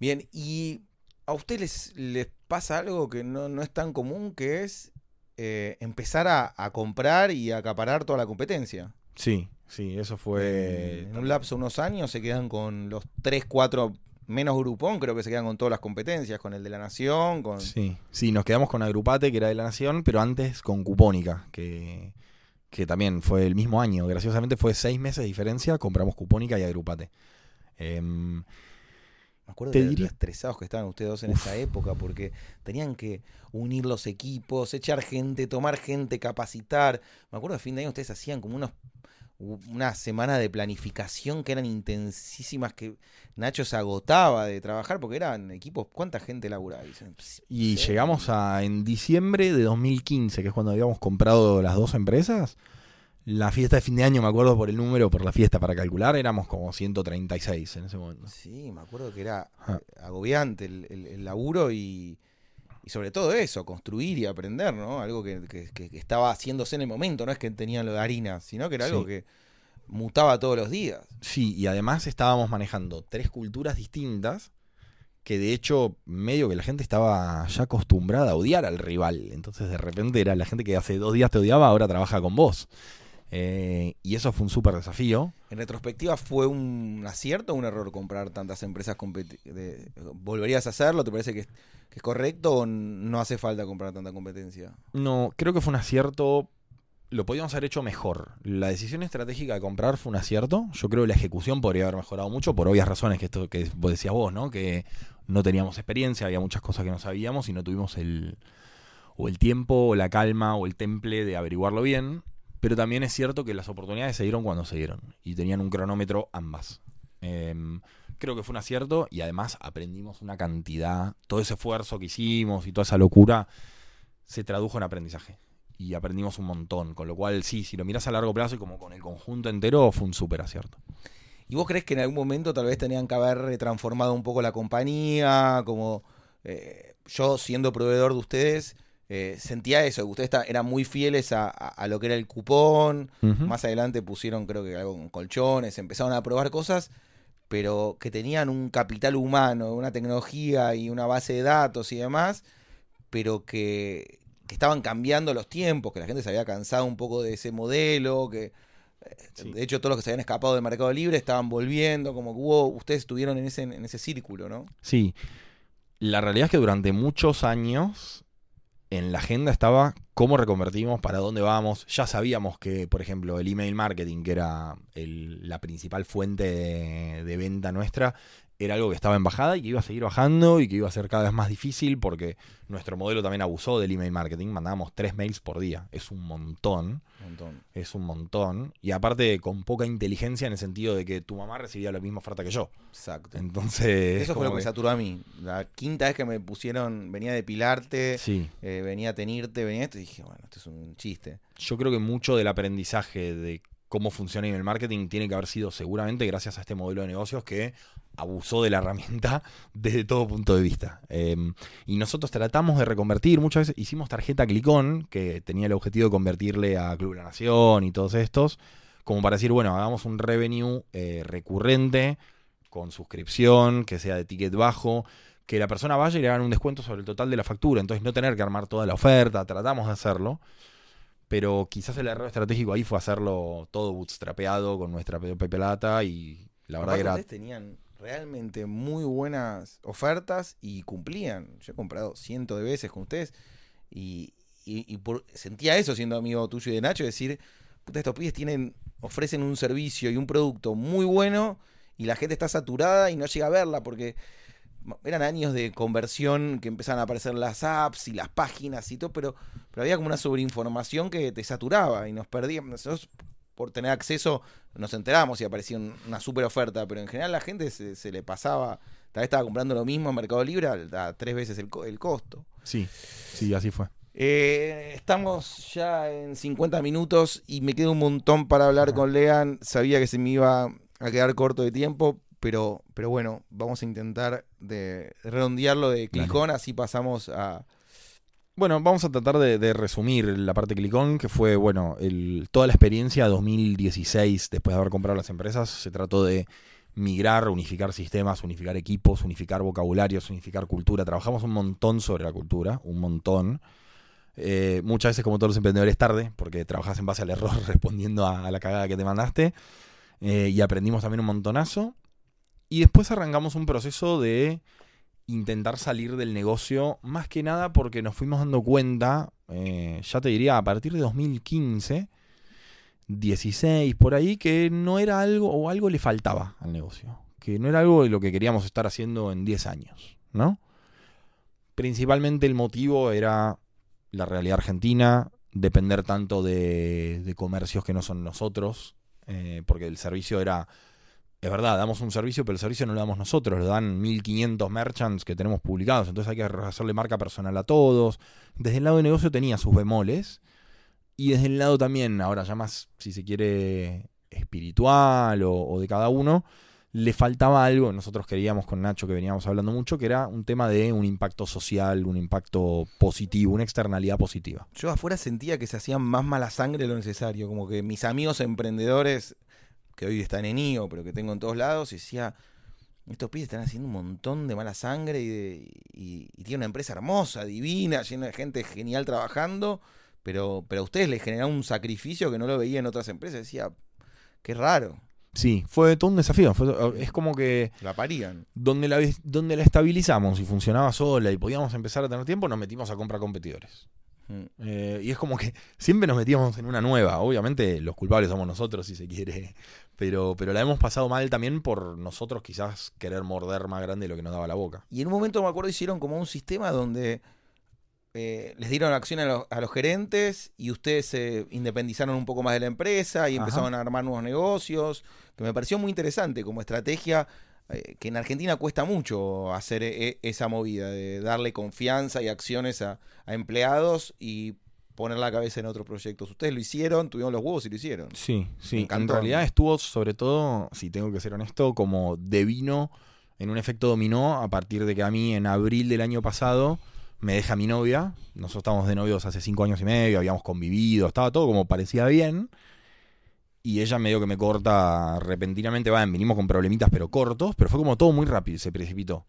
Bien, y a ustedes les, les pasa algo que no, no es tan común, que es eh, empezar a, a comprar y a acaparar toda la competencia. Sí, sí, eso fue... en un lapso de unos años se quedan con los 3, 4, menos grupón, creo que se quedan con todas las competencias, con el de la Nación, con... Sí, sí, nos quedamos con Agrupate, que era de la Nación, pero antes con Cupónica, que, que también fue el mismo año. Graciosamente fue seis meses de diferencia, compramos Cupónica y Agrupate. Em, Me acuerdo de diría- estresados que estaban ustedes dos en Uf. esa época porque tenían que unir los equipos, echar gente, tomar gente, capacitar. Me acuerdo a fin de año ustedes hacían como unos una semana de planificación que eran intensísimas que Nacho se agotaba de trabajar porque eran equipos, ¿cuánta gente laburaba? Dicen, "Ps, Y sí". llegamos a, en diciembre de 2015, que es cuando habíamos comprado las dos empresas, la fiesta de fin de año, me acuerdo por el número, por la fiesta para calcular, éramos como 136 en ese momento. Sí, me acuerdo que era Ah. agobiante el, el- el laburo y, y sobre todo eso, construir y aprender, ¿no? Algo que, que- que- que estaba haciéndose en el momento, no es que tenían lo de harina, sino que era algo Sí. que mutaba todos los días. Sí, y además estábamos manejando tres culturas distintas que de hecho medio que la gente estaba ya acostumbrada a odiar al rival. Entonces de repente era la gente que hace dos días te odiaba, ahora trabaja con vos. Eh, y eso fue un súper desafío. En retrospectiva, ¿fue un acierto o un error comprar tantas empresas? de- ¿Volverías a hacerlo? ¿Te parece que es correcto o no hace falta comprar tanta competencia? No, creo que fue un acierto. Lo podíamos haber hecho mejor. La decisión estratégica de comprar fue un acierto. Yo creo que la ejecución podría haber mejorado mucho por obvias razones que esto que vos decías vos, ¿no? Que no teníamos experiencia, había muchas cosas que no sabíamos y no tuvimos el o el tiempo o la calma o el temple de averiguarlo bien. Pero también es cierto que las oportunidades se dieron cuando se dieron y tenían un cronómetro ambas. Em, creo que fue un acierto y además aprendimos una cantidad. Todo ese esfuerzo que hicimos y toda esa locura se tradujo en aprendizaje. Y aprendimos un montón. Con lo cual, sí, si lo miras a largo plazo y como con el conjunto entero, fue un súper acierto. ¿Y vos crees que en algún momento tal vez tenían que haber transformado un poco la compañía? Como eh, yo siendo proveedor de ustedes, eh, sentía eso, que ustedes eran muy fieles a, a- a lo que era el cupón. Más adelante pusieron creo que algo con colchones, empezaron a probar cosas, pero que tenían un capital humano, una tecnología y una base de datos y demás, pero que, que estaban cambiando los tiempos, que la gente se había cansado un poco de ese modelo, que eh, Sí. de hecho todos los que se habían escapado del mercado libre estaban volviendo, como que hubo, ustedes estuvieron en ese, en ese círculo, ¿no? Sí. La realidad es que durante muchos años en la agenda estaba cómo reconvertimos, para dónde vamos. Ya sabíamos que, por ejemplo, el email marketing, que era el- la principal fuente de, de venta nuestra, era algo que estaba en bajada y que iba a seguir bajando y que iba a ser cada vez más difícil porque nuestro modelo también abusó del email marketing. Mandábamos tres mails por día. Es un montón. Montón. Es un montón. Y aparte con poca inteligencia en el sentido de que tu mamá recibía la misma oferta que yo. Exacto. Entonces... Eso fue lo que me saturó a mí. La quinta vez que me pusieron, venía a depilarte, Sí. eh, venía a tenirte, venía esto, y dije, bueno, esto es un chiste. Yo creo que mucho del aprendizaje de cómo funciona el marketing tiene que haber sido seguramente gracias a este modelo de negocios que abusó de la herramienta desde todo punto de vista. Eh, y nosotros tratamos de reconvertir, muchas veces hicimos tarjeta Clicón, que tenía el objetivo de convertirle a Club La Nación y todos estos, como para decir, bueno, hagamos un revenue eh, recurrente con suscripción, que sea de ticket bajo, que la persona vaya y le hagan un descuento sobre el total de la factura, entonces no tener que armar toda la oferta, tratamos de hacerlo pero quizás el error estratégico ahí fue hacerlo todo bootstrapeado con nuestra Plata y la verdad Aparte, era tenían realmente muy buenas ofertas y cumplían. Yo he comprado cientos de veces con ustedes y, y- por- sentía eso siendo amigo tuyo y de Nacho, decir, puta, estos pibes tienen, ofrecen un servicio y un producto muy bueno y la gente está saturada y no llega a verla porque eran años de conversión que empezaban a aparecer las apps y las páginas y todo, pero, pero había como una sobreinformación que te saturaba y nos perdíamos. Por tener acceso, nos enteramos y aparecía un- una super oferta, pero en general la gente se, se le pasaba, tal vez estaba comprando lo mismo en Mercado Libre a, a tres veces el, co- el costo. Sí, sí, así fue. Eh, estamos ya en 50 minutos y me queda un montón para hablar con Lean. Sabía que se me iba a quedar corto de tiempo, pero, pero bueno, vamos a intentar de redondearlo de clicón, así pasamos a... Bueno, vamos a tratar de, resumir la parte Clicón, que fue, bueno, el, toda la experiencia 2016, después de haber comprado las empresas, se trató de migrar, unificar sistemas, unificar equipos, unificar vocabularios, unificar cultura. Trabajamos un montón sobre la cultura, un montón. Eh, muchas veces, como todos los emprendedores, tarde, porque trabajas en base al error respondiendo a, a la cagada que te mandaste. Eh, y aprendimos también un montonazo. Y después arrancamos un proceso de intentar salir del negocio, más que nada porque nos fuimos dando cuenta, eh, ya te diría, a partir de 2015, 16, por ahí, que no era algo o algo le faltaba al negocio. que no era algo de lo que queríamos estar haciendo en 10 años, ¿no? Principalmente el motivo era la realidad argentina, depender tanto de, comercios que no son nosotros, eh, porque el servicio era, es verdad, damos un servicio, pero el servicio no lo damos nosotros, lo dan 1500 merchants que tenemos publicados, entonces hay que hacerle marca personal a todos. Desde el lado de negocio tenía sus bemoles, y desde el lado también, ahora ya más, si se quiere, espiritual o, o de cada uno, le faltaba algo, nosotros queríamos con Nacho que veníamos hablando mucho, que era un tema de un impacto social, un impacto positivo, una externalidad positiva. Yo afuera sentía que se hacían más mala sangre de lo necesario, como que mis amigos emprendedores, que hoy están en IO, pero que tengo en todos lados, decía, estos pibes están haciendo un montón de mala sangre y, de, y, y tiene una empresa hermosa, divina, llena de gente genial trabajando, pero, pero a ustedes les genera un sacrificio que no lo veía en otras empresas. Decía, qué raro. Sí, fue todo un desafío. Fue, es como que. La parían. Donde la, donde la estabilizamos y funcionaba sola y podíamos empezar a tener tiempo, nos metimos a comprar competidores. Mm. Eh, y es como que siempre nos metíamos en una nueva. Obviamente los culpables somos nosotros, si se quiere. Pero, pero la hemos pasado mal también por nosotros quizás querer morder más grande de lo que nos daba la boca. Y en un momento me acuerdo hicieron como un sistema donde eh, les dieron acción a los, a los, gerentes y ustedes se independizaron un poco más de la empresa y empezaron Ajá. a armar nuevos negocios, que me pareció muy interesante como estrategia, que en Argentina cuesta mucho hacer e esa movida, de darle confianza y acciones a, a, empleados y poner la cabeza en otros proyectos. Ustedes lo hicieron, tuvieron los huevos y lo hicieron. Sí, sí. En realidad estuvo sobre todo, si tengo que ser honesto, como de vino en un efecto dominó a partir de que a mí en abril del año pasado me deja mi novia. Nosotros estábamos de novios hace cinco años y medio, habíamos convivido, estaba todo como parecía bien. Y ella medio que me corta repentinamente, va, vinimos con problemitas pero cortos, pero fue como todo muy rápido, se precipitó.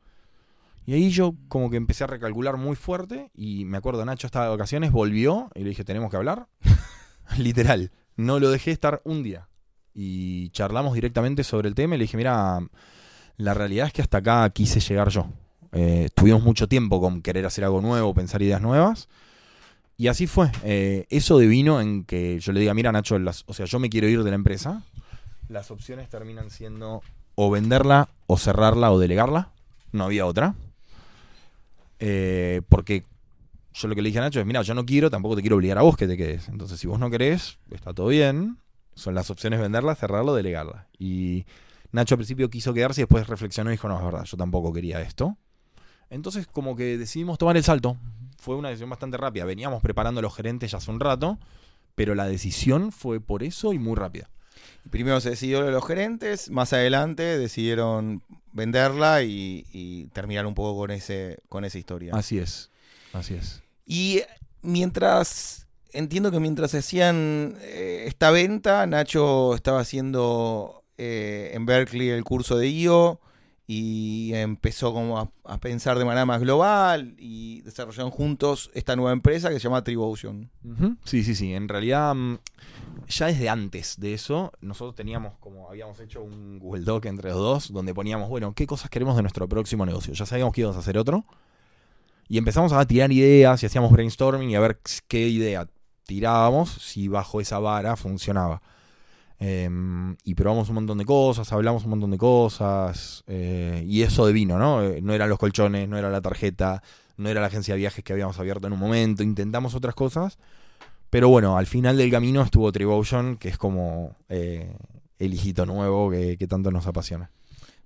Y ahí yo como que empecé a recalcular muy fuerte y me acuerdo, Nacho estaba de vacaciones, volvió y le dije, tenemos que hablar. Literal, no lo dejé estar un día. Y charlamos directamente sobre el tema y le dije, mira, la realidad es que hasta acá quise llegar yo. Eh, tuvimos mucho tiempo con querer hacer algo nuevo, pensar ideas nuevas. Y así fue. Eh, eso devino en que yo le diga, mira Nacho, o sea, yo me quiero ir de la empresa. Las opciones terminan siendo o venderla, o cerrarla, o delegarla. No había otra. Eh, porque yo lo que le dije a Nacho es, mira, yo no quiero, tampoco te quiero obligar a vos que te quedes. Entonces, si vos no querés, está todo bien. Son las opciones venderla, cerrarla o delegarla. Y Nacho al principio quiso quedarse y después reflexionó y dijo, no, es verdad, yo tampoco quería esto. Entonces como que decidimos tomar el salto. Fue una decisión bastante rápida. Veníamos preparando a los gerentes ya hace un rato, pero la decisión fue por eso y muy rápida. Primero se decidió lo de los gerentes, más adelante decidieron venderla y, y, terminar un poco con ese con esa historia. Así es, así es. Y mientras, entiendo que mientras hacían eh, esta venta, Nacho estaba haciendo eh, en Berkeley el curso de IO y empezó como a, pensar de manera más global y desarrollaron juntos esta nueva empresa que se llama Tribotion. -huh. Sí, sí, sí. En realidad, mm, ya desde antes de eso, nosotros teníamos como, habíamos hecho un Google Doc entre los dos, donde poníamos, bueno, qué cosas queremos de nuestro próximo negocio. Ya sabíamos que íbamos a hacer otro. Y empezamos a tirar ideas y hacíamos brainstorming y a ver qué idea tirábamos si bajo esa vara funcionaba. Eh, y probamos un montón de cosas, hablamos un montón de cosas, eh, y eso de vino, ¿no? Eh, no eran los colchones, no era la tarjeta, no era la agencia de viajes que habíamos abierto en un momento, intentamos otras cosas, pero bueno, al final del camino estuvo Tribotion, que es como eh, el hijito nuevo que, tanto nos apasiona.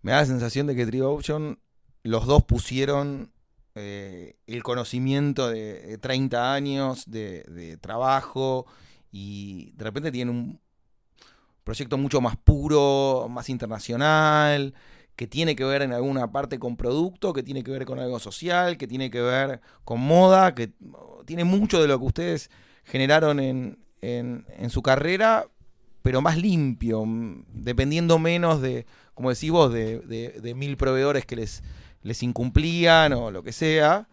Me da la sensación de que Tribotion, los dos pusieron el conocimiento de 30 años de, de trabajo y de repente tienen un proyecto mucho más puro, más internacional, que tiene que ver en alguna parte con producto, que tiene que ver con algo social, que tiene que ver con moda, que tiene mucho de lo que ustedes generaron en, en, su carrera, pero más limpio, dependiendo menos de, como decís vos, de, de, de mil proveedores que les, les incumplían o lo que sea.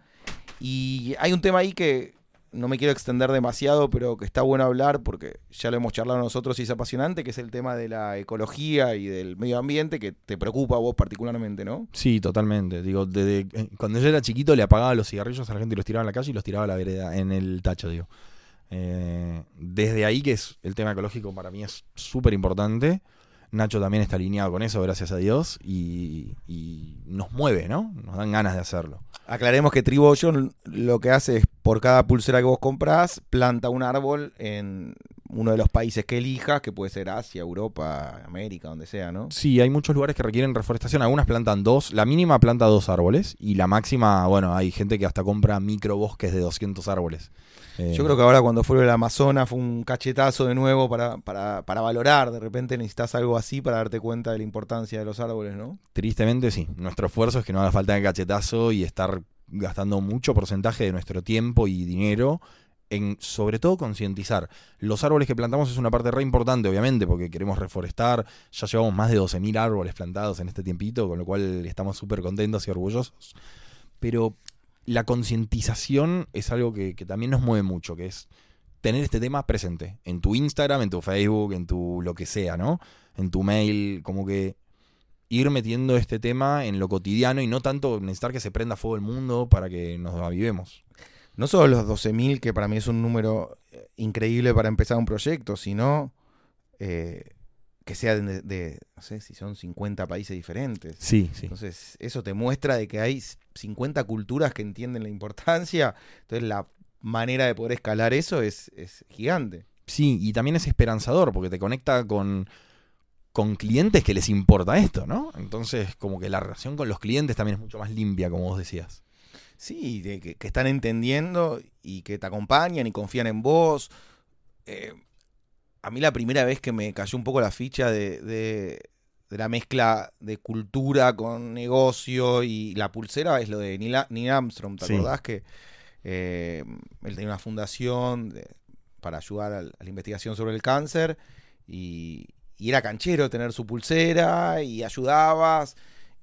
Y hay un tema ahí que, no me quiero extender demasiado, pero que está bueno hablar porque ya lo hemos charlado nosotros y es apasionante, que es el tema de la ecología y del medio ambiente que te preocupa a vos particularmente, ¿no? Sí, totalmente. Digo, desde, cuando yo era chiquito le apagaba los cigarrillos a la gente y los tiraba en la calle y los tiraba a la vereda, en el tacho, digo. Eh, desde ahí que es el tema ecológico para mí es súper importante. Nacho también está alineado con eso, gracias a Dios, y, y nos mueve, ¿no? Nos dan ganas de hacerlo. Aclaremos que Tribotion lo que hace es por cada pulsera que vos comprás, planta un árbol en uno de los países que elijas, que puede ser Asia, Europa, América, donde sea, ¿no? Sí, hay muchos lugares que requieren reforestación. Algunas plantan dos, la mínima planta dos árboles y la máxima, bueno, hay gente que hasta compra microbosques de 200 árboles. Eh, Yo creo que ahora cuando fue el Amazonas fue un cachetazo de nuevo para, para, para valorar. De repente necesitas algo así para darte cuenta de la importancia de los árboles, ¿no? Tristemente sí. Nuestro esfuerzo es que no haga falta el cachetazo y estar gastando mucho porcentaje de nuestro tiempo y dinero en sobre todo concientizar. Los árboles que plantamos es una parte re importante, obviamente, porque queremos reforestar. Ya llevamos más de 12.000 árboles plantados en este tiempito, con lo cual estamos súper contentos y orgullosos. Pero la concientización es algo que, que también nos mueve mucho, que es tener este tema presente en tu Instagram, en tu Facebook, en tu lo que sea, ¿no? En tu mail, como que ir metiendo este tema en lo cotidiano y no tanto necesitar que se prenda fuego el mundo para que nos avivemos. No solo los 12.000, que para mí es un número eh, increíble para empezar un proyecto, sino eh, que sea de, de, no sé si son 50 países diferentes. Sí, sí. Entonces, eso te muestra de que hay 50 culturas que entienden la importancia. Entonces, la manera de poder escalar eso es, es gigante. Sí, y también es esperanzador porque te conecta con, con clientes que les importa esto, ¿no? Entonces, como que la relación con los clientes también es mucho más limpia, como vos decías. Sí, de que, que están entendiendo y que te acompañan y confían en vos. Eh, a mí la primera vez que me cayó un poco la ficha de, de, de la mezcla de cultura con negocio y la pulsera es lo de Neil, Neil Armstrong, ¿te Sí. acordás que eh, él tenía una fundación para ayudar a, a la investigación sobre el cáncer y, y era canchero tener su pulsera y ayudabas.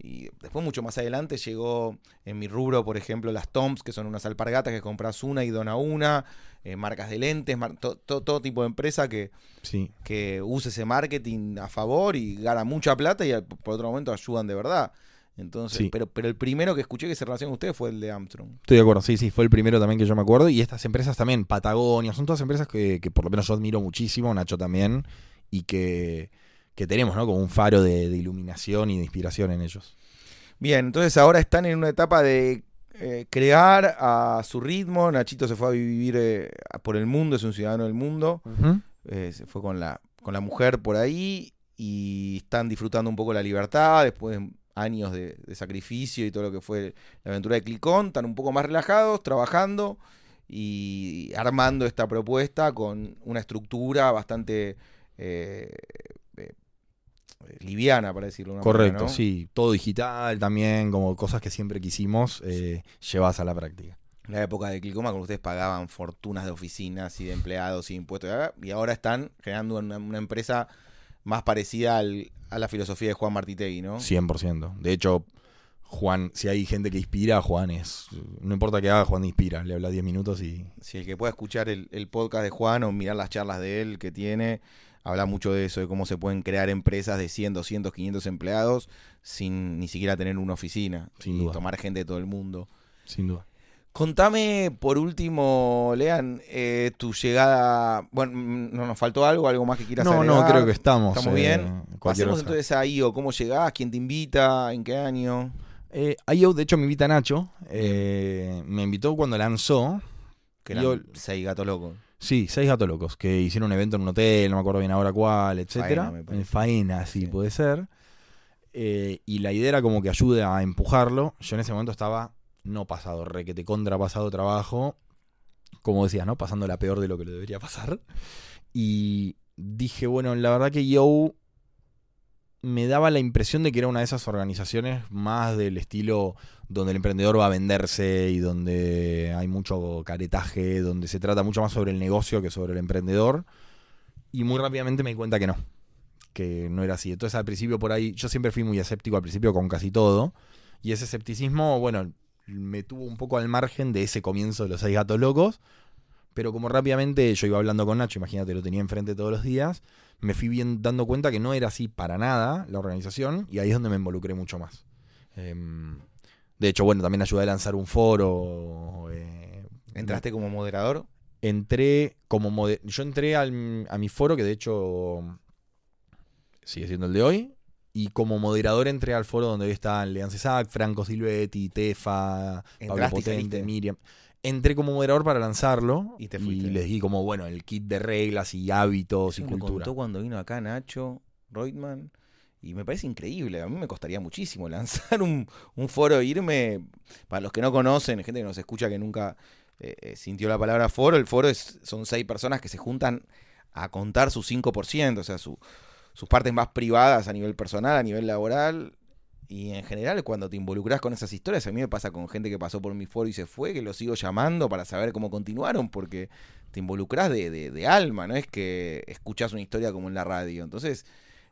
Y después, mucho más adelante, llegó en mi rubro, por ejemplo, las Toms, que son unas alpargatas que compras una y dona una, eh, marcas de lentes, mar- to- to- todo tipo de empresa que, Sí. que use ese marketing a favor y gana mucha plata y por otro momento ayudan de verdad. Entonces, Sí. pero, pero el primero que escuché que se relaciona con ustedes fue el de Armstrong. Estoy de acuerdo, sí, sí, fue el primero también que yo me acuerdo. Y estas empresas también, Patagonia, son todas empresas que, que por lo menos yo admiro muchísimo, Nacho también, y que, que tenemos, ¿no? Como un faro de, de iluminación y de inspiración en ellos. Bien, entonces ahora están en una etapa de eh, crear a su ritmo. Nachito se fue a vivir eh, por el mundo, es un ciudadano del mundo. Eh, se fue con la, con la mujer por ahí y están disfrutando un poco la libertad después de años de, de sacrificio y todo lo que fue la aventura de Clicón. Están un poco más relajados, trabajando y armando esta propuesta con una estructura bastante liviana, para decirlo de una Correcto, manera, ¿no? sí. Todo digital también, como cosas que siempre quisimos, eh, llevadas a la práctica. En la época de Clicoma, cuando ustedes pagaban fortunas de oficinas y de empleados y de impuestos, y ahora están generando una, una empresa más parecida al- a la filosofía de Juan Martitegui, ¿no? 100%. De hecho, Juan, si hay gente que inspira, Juan es. No importa qué haga, Juan inspira. Le habla 10 minutos y. Si el que pueda escuchar el, el podcast de Juan o mirar las charlas de él que tiene, habla mucho de eso, de cómo se pueden crear empresas de 100, 200, 500 empleados sin ni siquiera tener una oficina Sin y duda. tomar gente de todo el mundo. Sin duda. Contame por último, Lean, eh, tu llegada. Bueno, mm, ¿no nos faltó algo? ¿Algo más que quieras No, no, agregar? creo que estamos. ¿Estamos eh, bien? Pasemos cosa. entonces a IO. ¿Cómo llegás? ¿Quién te invita? ¿En qué año? Eh, IO, de hecho, me invita Nacho. eh, me invitó cuando lanzó. Que eran IO seis gatos locos. Sí, seis gatos locos que hicieron un evento en un hotel, no me acuerdo bien ahora cuál, etcétera. Faena. En Faena, sí, Sí. puede ser. Eh, y la idea era como que ayude a empujarlo. Yo en ese momento estaba no pasado, requete contra pasado trabajo. Como decías, ¿no? Pasando la peor de lo que le debería pasar. Y dije, bueno, la verdad que Yo me daba la impresión de que era una de esas organizaciones más del estilo donde el emprendedor va a venderse y donde hay mucho caretaje, donde se trata mucho más sobre el negocio que sobre el emprendedor. Y muy rápidamente me di cuenta que no, que no era así. Entonces al principio por ahí, yo siempre fui muy escéptico al principio con casi todo. Y ese escepticismo, bueno, me tuvo un poco al margen de ese comienzo de los seis gatos locos. Pero como rápidamente yo iba hablando con Nacho, imagínate, lo tenía enfrente todos los días, me fui bien dando cuenta que no era así para nada la organización y ahí es donde me involucré mucho más. Em, de hecho, bueno, también ayudé a lanzar un foro. eh, ¿Entraste como moderador? entré como mode- yo entré al- a mi foro que de hecho sigue siendo el de hoy. Y como moderador entré al foro donde hoy están Lean Cesac, Franco Silvetti, Tefa, Pablo y Potente. Miriam. Entré como moderador para lanzarlo Y te fuiste. les di como, bueno, el kit de reglas y hábitos y Eso me cultura. contó cuando vino acá Nacho Reutemann y me parece increíble. A mí me costaría muchísimo lanzar un, un foro irme. Para los que no conocen, gente que nos escucha que nunca eh, eh, sintió la palabra foro, el foro es, son seis personas que se juntan a contar su 5%, o sea, su- sus partes más privadas a nivel personal, a nivel laboral. Y en general, cuando te involucras con esas historias, a mí me pasa con gente que pasó por mi foro y se fue, que lo sigo llamando para saber cómo continuaron, porque te involucras de, de- de alma, no es que escuchas una historia como en la radio. Entonces,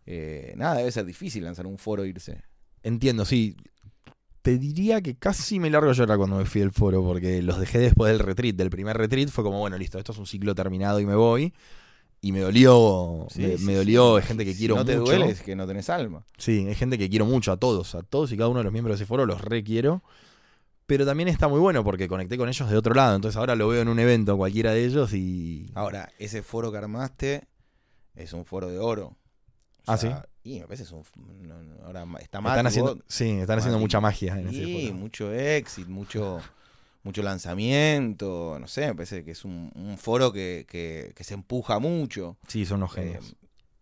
eh, nada, debe ser difícil lanzar un foro e irse. Entiendo, sí. Te diría que casi me largo a llorar cuando me fui del foro, porque los dejé después del retreat. Del primer retreat fue como, bueno, listo, esto es un ciclo terminado y me voy. Y me dolió, Sí, me, sí, me sí. dolió, es gente que Si quiero no te mucho. duele es que no tenés alma. Sí, es gente que quiero mucho, a todos, a todos y cada uno de los miembros de ese foro los requiero. Pero también está muy bueno porque conecté con ellos de otro lado. Entonces ahora lo veo en un evento cualquiera de ellos y. Ahora, ese foro que armaste es un foro de oro. Ah, sea, Y me parece es un. no, no, ahora está están mal. haciendo, sí, están haciendo mucha magia en ese Sí, foro. mucho éxito, mucho, mucho lanzamiento. No sé, me parece que es un, un foro que, que- que se empuja mucho. Sí, son los Eh, genios.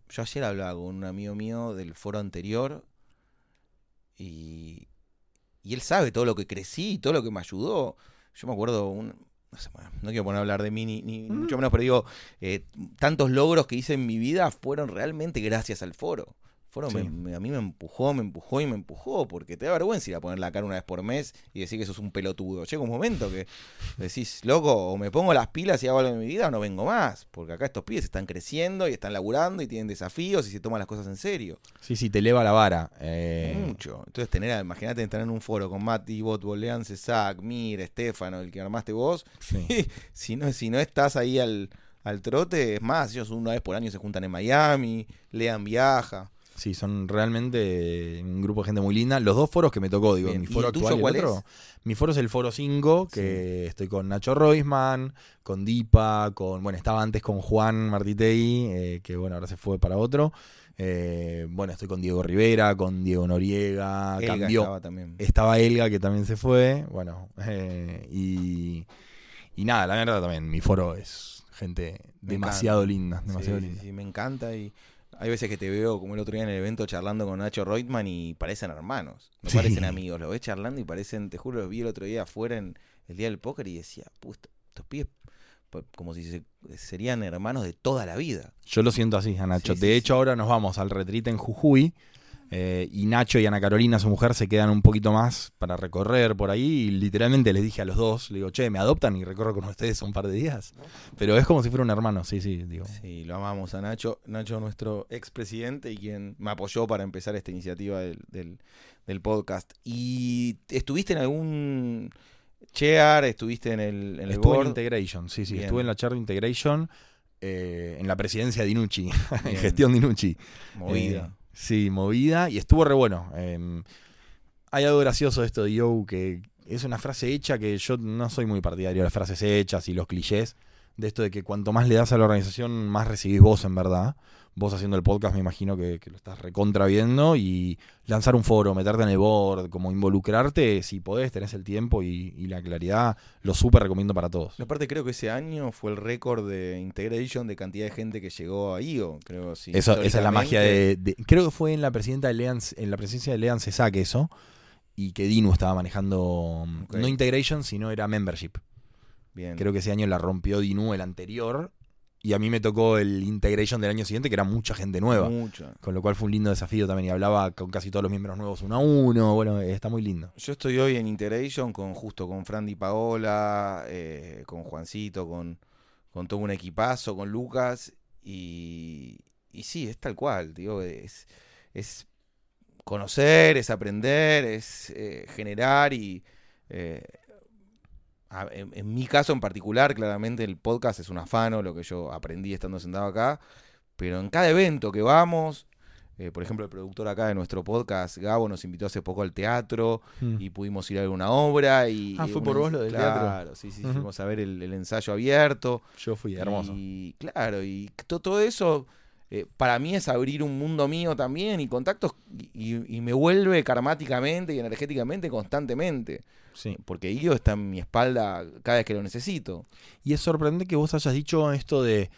yo ayer hablaba con un amigo mío del foro anterior y, y él sabe todo lo que crecí, todo lo que me ayudó. Yo me acuerdo, un, bueno, no quiero poner a hablar de mí ni, ni Mm. mucho menos, pero digo, eh, tantos logros que hice en mi vida fueron realmente gracias al foro. Foro me- Sí. me- a mí me empujó, me empujó y me empujó, porque te da vergüenza ir a poner la cara una vez por mes y decir que sos un pelotudo. Llega un momento que decís, loco, o me pongo las pilas y hago algo en mi vida o no vengo más, porque acá estos pibes están creciendo y están laburando y tienen desafíos y se toman las cosas en serio. Sí, sí, te eleva la vara. eh, Mucho. Entonces, tener, imagínate estar en un foro con Mati, Bot, Boleán, Cesac, Mir, Estefano, el que armaste vos. sí. si, no, si no estás ahí al, al trote, es más, ellos una vez por año se juntan en Miami, Lean viaja. Sí, son realmente un grupo de gente muy linda. Los dos foros que me tocó, digo, Bien. mi ¿Y foro tuyo actual y el otro. es? Mi foro es el foro 5, que estoy con Nacho Roisman, con Dipa, con, bueno, estaba antes con Juan Martitei, eh, que bueno, ahora se fue para otro. Eh, bueno, estoy con Diego Rivera, con Diego Noriega, Elga cambió. estaba también. Estaba Elga, que también se fue. Bueno, eh, y, y nada, la verdad también, mi foro es gente Me demasiado encanta. linda, demasiado Sí, sí, linda. sí, me encanta y hay veces que te veo como el otro día en el evento charlando con Nacho Reutemann y parecen hermanos, no Sí. parecen amigos, los ves charlando y parecen, te juro, los vi el otro día afuera en el día del póker y decía, "Pu, esto- estos pibes pa- como si se- serían hermanos de toda la vida. Yo lo siento así, a Nacho. Sí, de sí, hecho, ahora nos vamos al retreat en Jujuy. Eh, y Nacho y Ana Carolina, su mujer, se quedan un poquito más para recorrer por ahí. Y literalmente les dije a los dos, le digo, che, me adoptan y recorro con ustedes un par de días. Pero es como si fuera un hermano, sí, sí, digo. Sí, lo amamos a Nacho, Nacho nuestro expresidente y quien me apoyó para empezar esta iniciativa del, del, del podcast. ¿Y estuviste en algún chair? ¿Estuviste en el, en el Estuve en? Integration, sí, sí, Bien. estuve en la charla Integration, eh, en la presidencia de Dinucci, en gestión Dinucci. Movida. Eh, sí, movida. Y estuvo re bueno. Eh, hay algo gracioso de esto de Yo, que es una frase hecha que yo no soy muy partidario de las frases hechas y los clichés. De esto de que cuanto más le das a la organización, más recibís vos en verdad. Vos haciendo el podcast me imagino que, que lo estás recontra viendo y lanzar un foro, meterte en el board, como involucrarte, si podés, tenés el tiempo y, y la claridad, lo súper recomiendo para todos. Aparte creo que ese año fue el récord de Integration de cantidad de gente que llegó a IO, creo sí. Eso, esa es la magia de, de- Creo que fue en la presidenta de Lean, en la presidencia de Lean Cesac eso. Y que Dinu estaba manejando no integration, sino era membership. Bien. Creo que ese año la rompió Dinu el anterior. Y a mí me tocó el integration del año siguiente, que era mucha gente nueva. Mucho. Con lo cual fue un lindo desafío también. Y hablaba con casi todos los miembros nuevos uno a uno. Bueno, está muy lindo. Yo estoy hoy en Integration con justo con Frandy Paola, eh, con Juancito, con, con todo un equipazo, con Lucas. Y, y sí, es tal cual, digo, es, es conocer, es aprender, es eh, generar y eh, a- en, en mi caso en particular, claramente el podcast es un afano, lo que yo aprendí estando sentado acá, pero en cada evento que vamos, eh, por ejemplo el productor acá de nuestro podcast, Gabo, nos invitó hace poco al teatro y pudimos ir a ver una obra y... Ah, fue por vos lo del claro, teatro. sí, sí, Ujú. fuimos a ver el, el ensayo abierto. Yo fui hermoso. Y claro, y to- todo eso eh, para mí es abrir un mundo mío también y contactos y, y me vuelve karmáticamente y energéticamente constantemente. Sí. Porque Io está en mi espalda cada vez que lo necesito. Y es sorprendente que vos hayas dicho esto de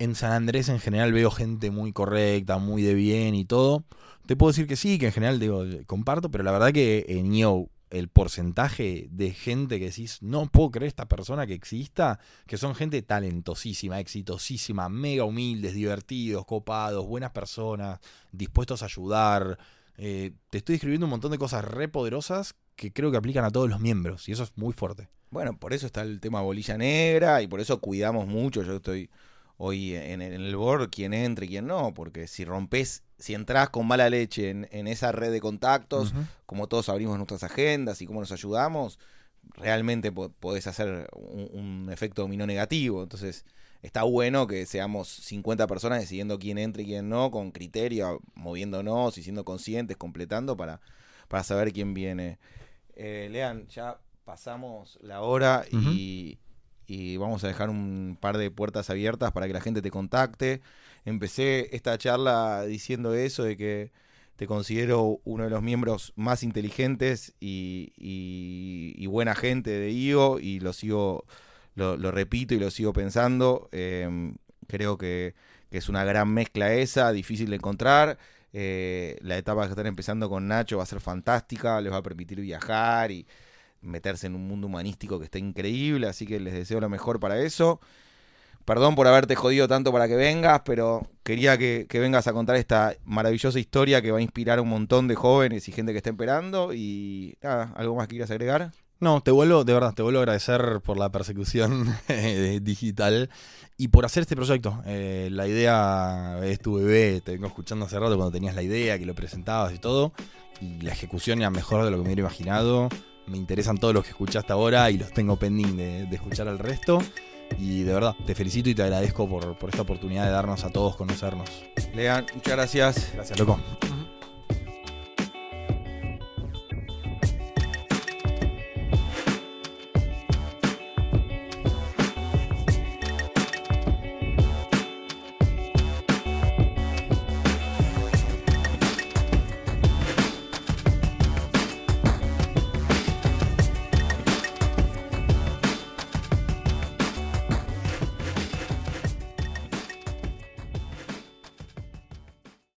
en San Andrés en general veo gente muy correcta, muy de bien y todo. Te puedo decir que sí, que en general digo, comparto, pero la verdad que en IO el porcentaje de gente que decís, no puedo creer esta persona que exista, que son gente talentosísima, exitosísima, mega humildes, divertidos, copados, buenas personas, dispuestos a ayudar. Eh, te estoy describiendo un montón de cosas re poderosas que creo que aplican a todos los miembros y eso es muy fuerte. Bueno, por eso está el tema bolilla negra y por eso cuidamos mucho. Yo estoy hoy en, el board, quién entre y quién no, porque si rompes, si entras con mala leche en, esa red de contactos, como todos abrimos nuestras agendas y cómo nos ayudamos, realmente podés hacer un, efecto dominó negativo. Entonces, está bueno que seamos 50 personas decidiendo quién entra y quién no, con criterio, moviéndonos y siendo conscientes, completando para, para saber quién viene. Eh, Lean, ya pasamos la hora y, y vamos a dejar un par de puertas abiertas para que la gente te contacte. Empecé esta charla diciendo eso, de que te considero uno de los miembros más inteligentes y, buena gente de IO y lo sigo, lo, repito y lo sigo pensando. Em, creo que, es una gran mezcla esa, difícil de encontrar. Eh, la etapa que están empezando con Nacho va a ser fantástica, les va a permitir viajar y meterse en un mundo humanístico que está increíble, así que les deseo lo mejor para eso. Perdón por haberte jodido tanto para que vengas, pero quería que, vengas a contar esta maravillosa historia que va a inspirar a un montón de jóvenes y gente que está esperando. Y nada, ¿algo más que quieras agregar? No, te vuelvo, de verdad, te vuelvo a agradecer por la persecución digital y por hacer este proyecto. Eh, la idea es tu bebé, te vengo escuchando hace rato cuando tenías la idea, que lo presentabas y todo. Y la ejecución era mejor de lo que me hubiera imaginado me interesan todos los que escuchaste ahora y los tengo pending de, escuchar al resto. Y de verdad, te felicito y te agradezco por, por esta oportunidad de darnos a todos conocernos. Lean, muchas gracias. Gracias, loco.